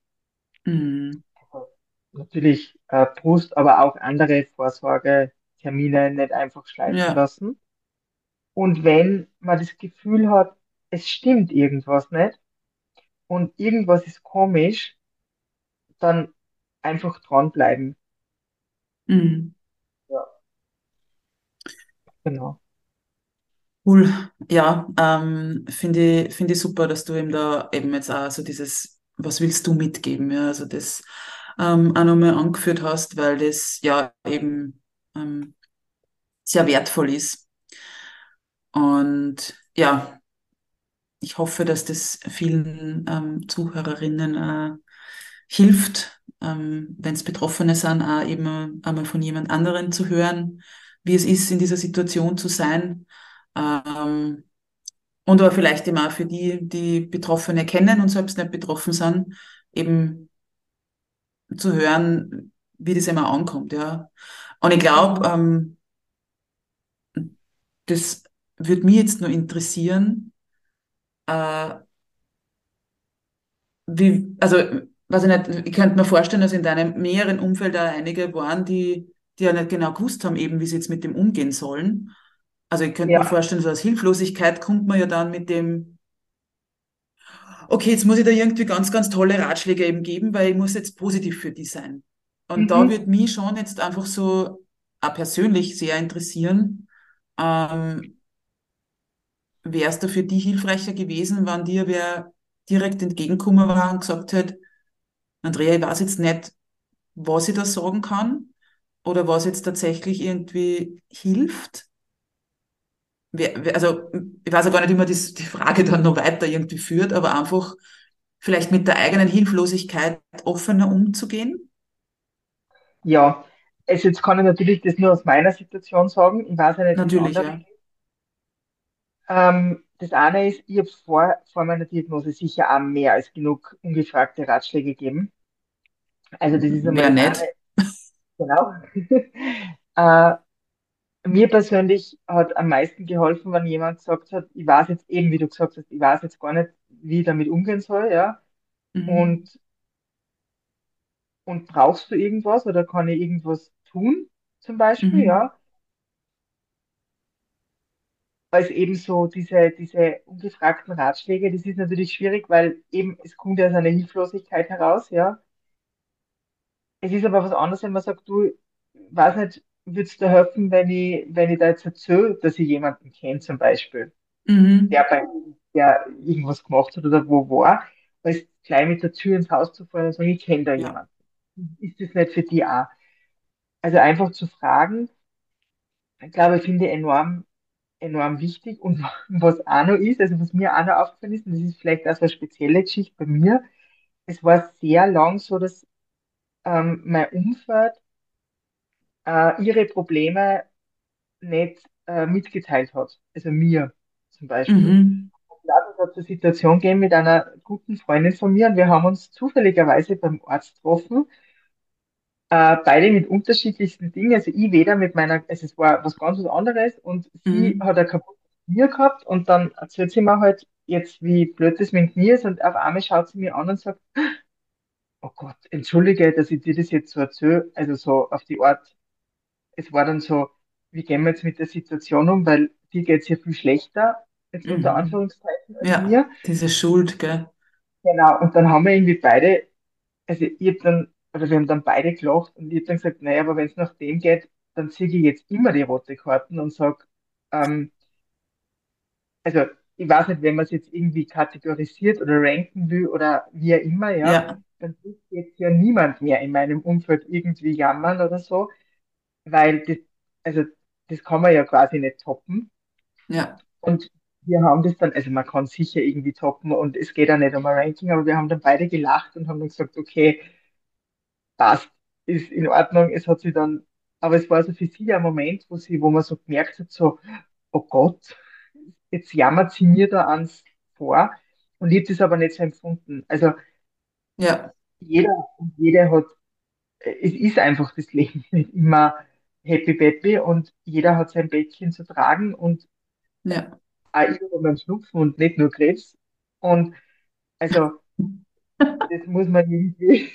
Mhm. Also natürlich äh, Brust, aber auch andere Vorsorgetermine nicht einfach schleifen Ja. lassen. Und wenn man das Gefühl hat, es stimmt irgendwas nicht und irgendwas ist komisch, dann einfach dranbleiben. Mhm. Ja, genau. Cool. Ja, ähm, finde ich, finde ich super, dass du eben da eben jetzt auch so dieses, was willst du mitgeben, ja, also das ähm, auch nochmal angeführt hast, weil das ja eben ähm, sehr wertvoll ist. Und ja, ich hoffe, dass das vielen ähm, Zuhörerinnen äh, hilft, ähm, wenn es Betroffene sind, auch eben einmal von jemand anderen zu hören, wie es ist, in dieser Situation zu sein. Ähm, und aber vielleicht eben auch für die, die Betroffene kennen und selbst nicht betroffen sind, eben zu hören, wie das immer ankommt, ja. Und ich glaube, ähm, das würde mich jetzt nur interessieren, äh, wie, also, weiß ich nicht, ich könnte mir vorstellen, dass in deinem näheren Umfeld da einige waren, die, die ja nicht genau gewusst haben, eben, wie sie jetzt mit dem umgehen sollen. Also ich könnte mir Ja. vorstellen, so aus Hilflosigkeit kommt man ja dann mit dem, okay, jetzt muss ich da irgendwie ganz, ganz tolle Ratschläge eben geben, weil ich muss jetzt positiv für die sein. Und da Mhm. würde mich schon jetzt einfach so auch persönlich sehr interessieren, ähm, wäre es da für die hilfreicher gewesen, wenn dir wer direkt entgegengekommen war und gesagt hat, Andrea, ich weiß jetzt nicht, was ich da sagen kann oder was jetzt tatsächlich irgendwie hilft. Also ich weiß ja gar nicht, wie man das, die Frage dann noch weiter irgendwie führt, aber einfach vielleicht mit der eigenen Hilflosigkeit offener umzugehen. Ja. Also jetzt kann ich natürlich das nur aus meiner Situation sagen. Ich weiß ja nicht, wie es Natürlich, andere ja. Ähm, das eine ist, ich habe vor, vor meiner Diagnose sicher auch mehr als genug ungefragte Ratschläge gegeben. Also das ist einmal eine. nicht? Genau. Äh, mir persönlich hat am meisten geholfen, wenn jemand gesagt hat, ich weiß jetzt eben, wie du gesagt hast, ich weiß jetzt gar nicht, wie ich damit umgehen soll, ja. Mhm. Und, und brauchst du irgendwas oder kann ich irgendwas tun, zum Beispiel, Mhm. ja. Als eben so diese, diese ungefragten Ratschläge, das ist natürlich schwierig, weil eben es kommt ja aus einer Hilflosigkeit heraus, ja. Es ist aber was anderes, wenn man sagt, du, weiß nicht, würdest du helfen, wenn ich, wenn ich da jetzt erzähle, dass ich jemanden kenne, zum Beispiel, der Mhm. bei, der irgendwas gemacht hat oder wo war, als gleich mit der Tür ins Haus zu fallen und sagen, ich kenne da Ja. jemanden. Ist das nicht für die auch? Also einfach zu fragen, ich glaube, ich finde enorm, enorm wichtig. Und was auch noch ist, also was mir auch noch aufgefallen ist, und das ist vielleicht auch so eine spezielle Geschichte bei mir, es war sehr lang so, dass ähm, mein Umfeld äh, ihre Probleme nicht äh, mitgeteilt hat. Also mir zum Beispiel. Mhm. Das hat eine Situation gegeben mit einer guten Freundin von mir und wir haben uns zufälligerweise beim Arzt getroffen, äh, beide mit unterschiedlichsten Dingen. Also ich weder mit meiner, also es war was ganz was anderes und sie Mhm. hat ein kaputtes Knie gehabt und dann erzählt sie mir halt jetzt, wie blöd das mit dem Knie ist und auf einmal schaut sie mir an und sagt, oh Gott, entschuldige, dass ich dir das jetzt so erzähle, also so auf die Art, es war dann so, wie gehen wir jetzt mit der Situation um, weil dir geht's ja viel schlechter, jetzt unter Mhm. Anführungszeichen, als Ja, mir. diese Schuld, gell? Genau, und dann haben wir irgendwie beide, also ich hab dann, oder wir haben dann beide gelacht und ich hab dann gesagt, naja, aber wenn es nach dem geht, dann ziehe ich jetzt immer die rote Karten und sag, ähm, also ich weiß nicht, wenn man es jetzt irgendwie kategorisiert oder ranken will oder wie auch immer, ja, Ja, dann tut jetzt ja niemand mehr in meinem Umfeld irgendwie jammern oder so, weil das, also das kann man ja quasi nicht toppen. ja, Und wir haben das dann, also man kann sicher irgendwie toppen und es geht auch nicht um ein Ranking, aber wir haben dann beide gelacht und haben dann gesagt, okay, passt, ist in Ordnung. Es hat sie dann, aber es war so für sie der Moment, wo sie, wo man so gemerkt hat, so, oh Gott, jetzt jammert sie mir da ans vor und hab das aber nicht so empfunden. Also ja, jeder und jede hat, es ist einfach das Leben nicht immer happy peppy und jeder hat sein Päckchen zu tragen und ja, auch ich habe meinen Schnupfen und nicht nur Krebs. Und also das muss man irgendwie,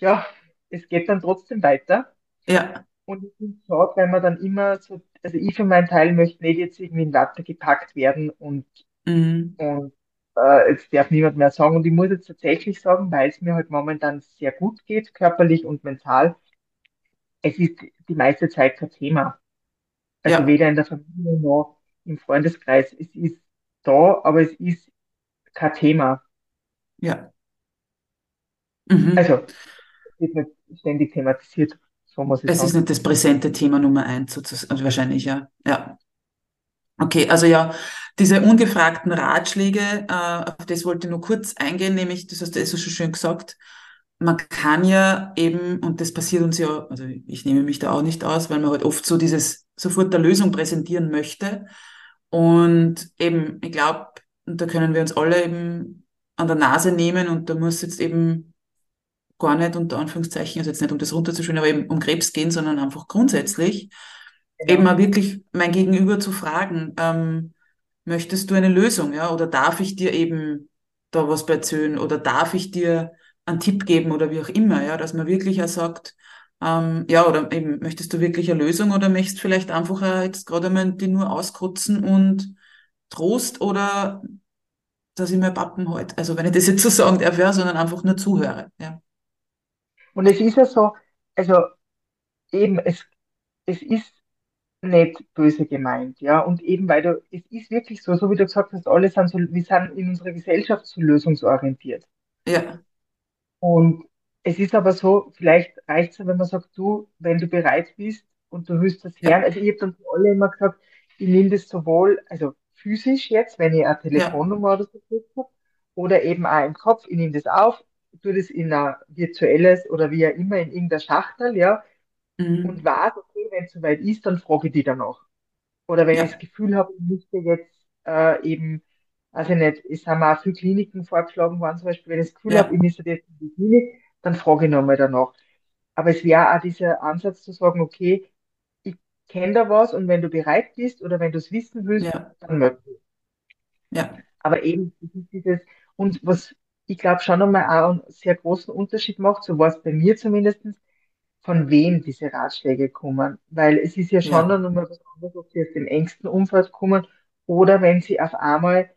ja, es geht dann trotzdem weiter. ja, Und ich finde es schade, wenn man dann immer so, also ich für meinen Teil möchte nicht jetzt irgendwie in Watte gepackt werden und, mhm. und äh, jetzt darf niemand mehr sagen. Und ich muss jetzt tatsächlich sagen, weil es mir halt momentan sehr gut geht, körperlich und mental, es ist die meiste Zeit kein Thema. Also ja, weder in der Familie noch im Freundeskreis. Es ist da, aber es ist kein Thema. ja, mhm. Also wird nicht ständig thematisiert, so muss ich Es ist nicht das präsente Thema Nummer eins, sozusagen, also wahrscheinlich, ja, ja. Okay, also ja, diese ungefragten Ratschläge, äh, auf das wollte ich nur kurz eingehen, nämlich, das hast du eh so schön gesagt, man kann ja eben, und das passiert uns ja, also ich nehme mich da auch nicht aus, weil man halt oft so dieses sofort der Lösung präsentieren möchte. Und eben, ich glaube, und da können wir uns alle eben an der Nase nehmen und da muss jetzt eben gar nicht unter Anführungszeichen, also jetzt nicht um das runterzuschreiben, aber eben um Krebs gehen, sondern einfach grundsätzlich eben Genau. mal wirklich mein Gegenüber zu fragen, ähm, möchtest du eine Lösung, ja, oder darf ich dir eben da was erzählen oder darf ich dir einen Tipp geben oder wie auch immer, ja, dass man wirklich auch sagt, ähm, ja, oder eben, möchtest du wirklich eine Lösung oder möchtest vielleicht einfach auch jetzt gerade einmal die nur auskotzen und Trost oder dass ich mir Pappen halt, also wenn ich das jetzt so sagen darf, ja, sondern einfach nur zuhöre, ja. Und es ist ja so, also eben, es, es ist nicht böse gemeint, ja. Und eben weil du, es ist wirklich so, so wie du gesagt hast, alle sind so, wir sind in unserer Gesellschaft so lösungsorientiert. Ja, Und es ist aber so, vielleicht reicht es, wenn man sagt, du, wenn du bereit bist und du willst das hören, ja, also ich habe dann alle immer gesagt, ich nehme das sowohl, also physisch jetzt, wenn ich eine ja, Telefonnummer oder so habe, oder eben auch im Kopf, ich nehme das auf, tue das in ein virtuelles oder wie auch immer in irgendeiner Schachtel, ja, und mhm. weiß, okay, wenn es soweit ist, dann frage ich die danach. Oder wenn ich das ja, Gefühl habe, ich müsste jetzt äh, eben, also nicht, es haben auch viele Kliniken vorgeschlagen worden, zum Beispiel, wenn ich das Gefühl habe, ich ja, müsste jetzt in die Klinik, dann frage ich nochmal danach. Aber es wäre auch dieser Ansatz zu sagen, okay, ich kenne da was und wenn du bereit bist oder wenn du es wissen willst, ja, dann melde dich. ja, Aber eben, dieses, und was ich glaube schon nochmal auch einen sehr großen Unterschied macht, so war es bei mir zumindest, von wem diese Ratschläge kommen. Weil es ist ja schon ja, nochmal was anderes, ob sie aus dem engsten Umfeld kommen oder wenn sie auf einmal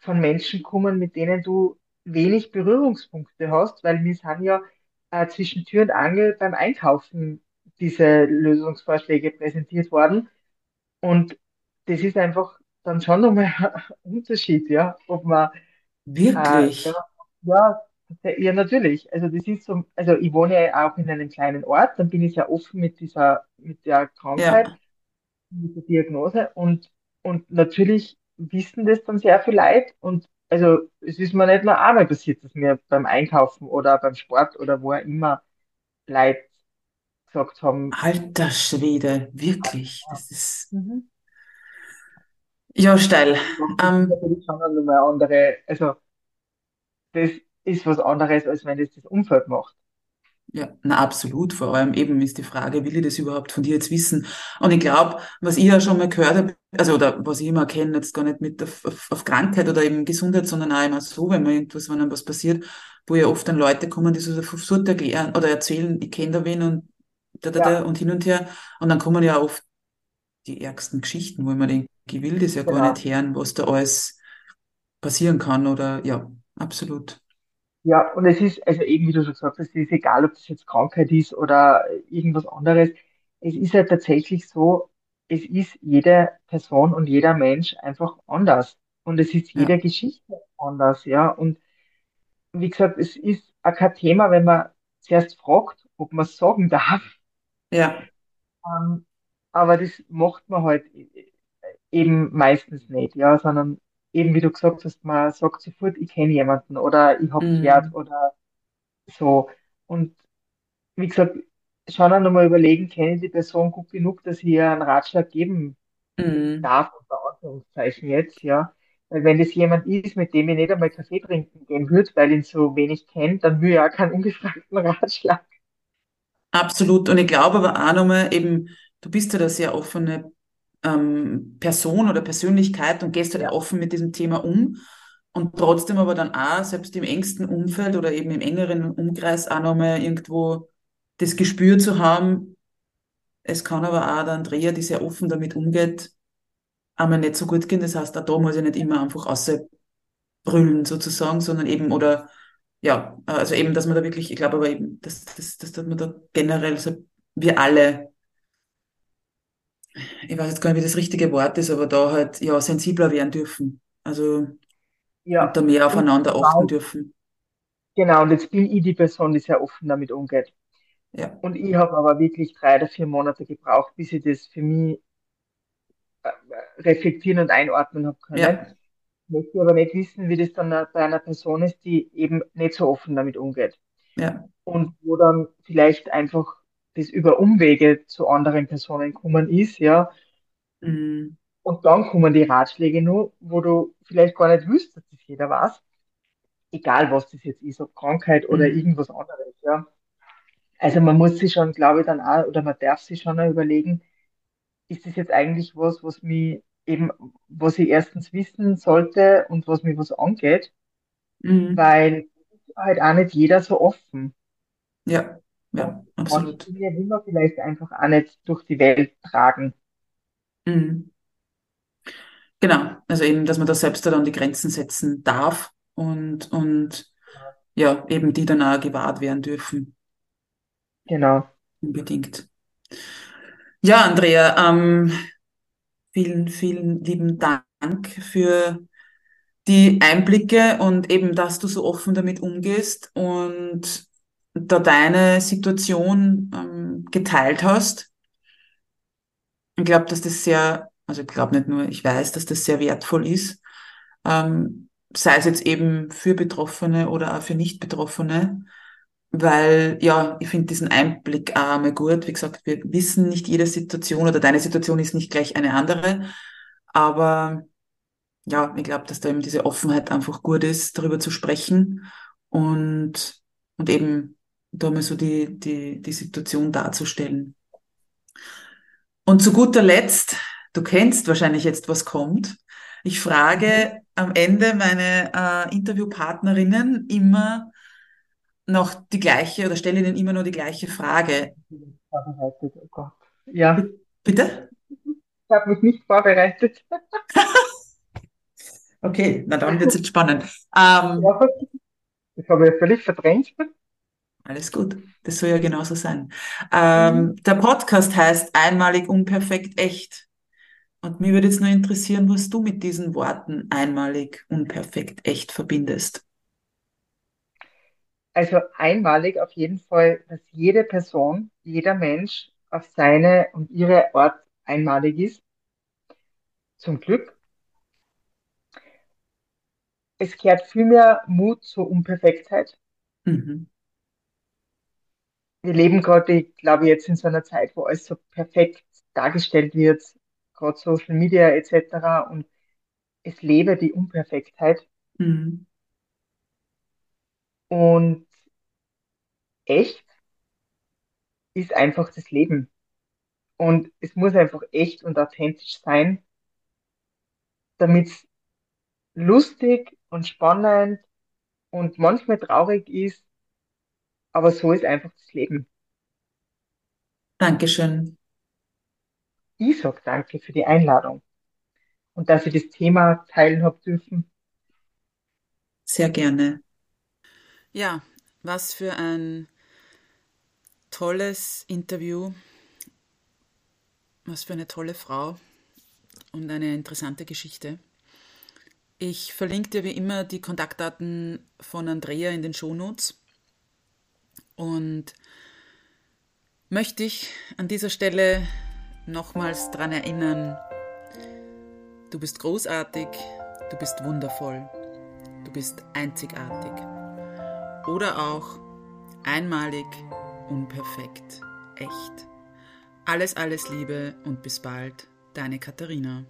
von Menschen kommen, mit denen du wenig Berührungspunkte hast, weil wir sind ja äh, zwischen Tür und Angel beim Einkaufen diese Lösungsvorschläge präsentiert worden. Und das ist einfach dann schon nochmal ein Unterschied, ja, ob man äh, wirklich, ja, ja, natürlich. Also das ist so, also ich wohne ja auch in einem kleinen Ort, dann bin ich sehr offen mit dieser, mit der Krankheit. ja. mit der Diagnose und, und natürlich wissen das dann sehr viel Leute und also es ist mir nicht nur einmal passiert, dass mir beim Einkaufen oder beim Sport oder wo auch immer Leute gesagt haben, Alter Schwede, wirklich. Das ist mhm. Ja steil. das ist Ähm, eine andere, also das ist was anderes, als wenn das das Umfeld macht. Ja, na absolut. Vor allem eben ist die Frage, will ich das überhaupt von dir jetzt wissen? Und ich glaube, was ich ja schon mal gehört habe, also oder was ich immer kenne, jetzt gar nicht mit auf, auf, auf Krankheit oder eben Gesundheit, sondern auch immer so, wenn man irgendwas, wenn einem was passiert, wo ja oft dann Leute kommen, die so sofort erklären oder erzählen, ich kenne da wen und da, da, da Ja, und hin und her. Und dann kommen ja oft die ärgsten Geschichten, wo man denkt, ich will das ja gar nicht genau. hören, was da alles passieren kann oder ja, absolut. Ja, und es ist, also eben wie du schon gesagt hast, es ist egal, ob das jetzt Krankheit ist oder irgendwas anderes. Es ist ja tatsächlich so, es ist jede Person und jeder Mensch einfach anders. Und es ist Ja, jede Geschichte anders, ja. Und wie gesagt, es ist auch kein Thema, wenn man zuerst fragt, ob man es sagen darf. ja, Ähm, aber das macht man halt eben meistens nicht, ja, sondern eben wie du gesagt hast, man sagt sofort, ich kenne jemanden oder ich hab gehört mm, oder so. Und wie gesagt, schon nochmal überlegen, kenne ich die Person gut genug, dass ich ihr einen Ratschlag geben mm. darf, unter Anführungszeichen jetzt, ja. Weil wenn das jemand ist, mit dem ich nicht einmal Kaffee trinken gehen würde, weil ich ihn so wenig kennt, dann will ich auch keinen ungefragten Ratschlag. Absolut. Und ich glaube aber auch nochmal eben, du bist ja da sehr offene ähm, Person oder Persönlichkeit und gehst halt offen mit diesem Thema um. Und trotzdem aber dann auch, selbst im engsten Umfeld oder eben im engeren Umkreis auch nochmal irgendwo das Gespür zu haben. Es kann aber auch der Andrea, die sehr offen damit umgeht, einmal nicht so gut gehen. Das heißt, auch da muss ich nicht immer einfach brüllen sozusagen, sondern eben, oder ja, also eben, dass man da wirklich, ich glaube aber eben, dass, dass, dass, dass man da generell so, wir alle, ich weiß jetzt gar nicht, wie das richtige Wort ist, aber da halt ja sensibler werden dürfen. Also ja. da mehr aufeinander achten genau, dürfen. genau, und jetzt bin ich die Person, die sehr offen damit umgeht. Ja, Und ich habe aber wirklich drei oder vier Monate gebraucht, bis ich das für mich äh, reflektieren und einordnen habe können. ja, Ich möchte aber nicht wissen, wie das dann bei einer Person ist, die eben nicht so offen damit umgeht. ja, Und wo dann vielleicht einfach das über Umwege zu anderen Personen gekommen ist, ja. mm, Und dann kommen die Ratschläge nur, wo du vielleicht gar nicht wüsstest, dass das jeder weiß. Egal was das jetzt ist, ob Krankheit oder mm, irgendwas anderes, ja. Also man muss sich schon, glaube ich, dann auch, oder man darf sich schon auch überlegen, ist das jetzt eigentlich was, was mich eben, was ich erstens wissen sollte und was mich was angeht, mm, weil halt auch nicht jeder so offen. ja, ja, absolut. Dinge will man vielleicht einfach auch nicht durch die Welt tragen. Mm. Genau, also eben, dass man da selbst dann die Grenzen setzen darf und, und ja, eben die dann auch gewahrt werden dürfen, Genau. unbedingt. Ja, Andrea, ähm, vielen, vielen lieben Dank für die Einblicke und eben, dass du so offen damit umgehst und da deine Situation ähm, geteilt hast. Ich glaube, dass das sehr, also ich glaube nicht nur, ich weiß, dass das sehr wertvoll ist, ähm, sei es jetzt eben für Betroffene oder auch für Nicht-Betroffene. Weil, ja, ich finde diesen Einblick auch einmal gut. Wie gesagt, wir wissen nicht jede Situation oder deine Situation ist nicht gleich eine andere. Aber ja, ich glaube, dass da eben diese Offenheit einfach gut ist, darüber zu sprechen und, und eben da mal so die, die, die Situation darzustellen. Und zu guter Letzt, du kennst wahrscheinlich jetzt, was kommt. Ich frage am Ende meine äh, Interviewpartnerinnen immer noch die gleiche oder stelle ihnen immer nur die gleiche Frage. Vorbereitet, oh Gott. Ja, Bi- Bitte? ich habe mich nicht vorbereitet. Okay, na dann wird es jetzt spannend. Ähm, das habe ich ja völlig verdrängt. Alles gut, das soll ja genauso sein. Mhm. Ähm, der Podcast heißt Einmalig, unperfekt, echt. Und mich würde jetzt nur interessieren, was du mit diesen Worten einmalig, unperfekt, echt verbindest. Also einmalig auf jeden Fall, dass jede Person, jeder Mensch auf seine und ihre Art einmalig ist. Zum Glück. Es kehrt vielmehr Mut zur Unperfektheit. Mhm. Wir leben gerade, ich glaube, jetzt in so einer Zeit, wo alles so perfekt dargestellt wird, gerade Social Media etc. Und es lebe die Unperfektheit. Mhm. Und echt ist einfach das Leben. Und es muss einfach echt und authentisch sein, damit es lustig und spannend und manchmal traurig ist, aber so ist einfach das Leben. Dankeschön. Ich sag danke für die Einladung und dass ich das Thema teilen habe dürfen. Sehr gerne. Ja, was für ein tolles Interview. Was für eine tolle Frau und eine interessante Geschichte. Ich verlinke dir wie immer die Kontaktdaten von Andrea in den Shownotes und möchte ich an dieser Stelle nochmals daran erinnern, du bist großartig, du bist wundervoll, du bist einzigartig oder auch einmalig, unperfekt, echt. Alles, alles Liebe und bis bald, deine Katharina.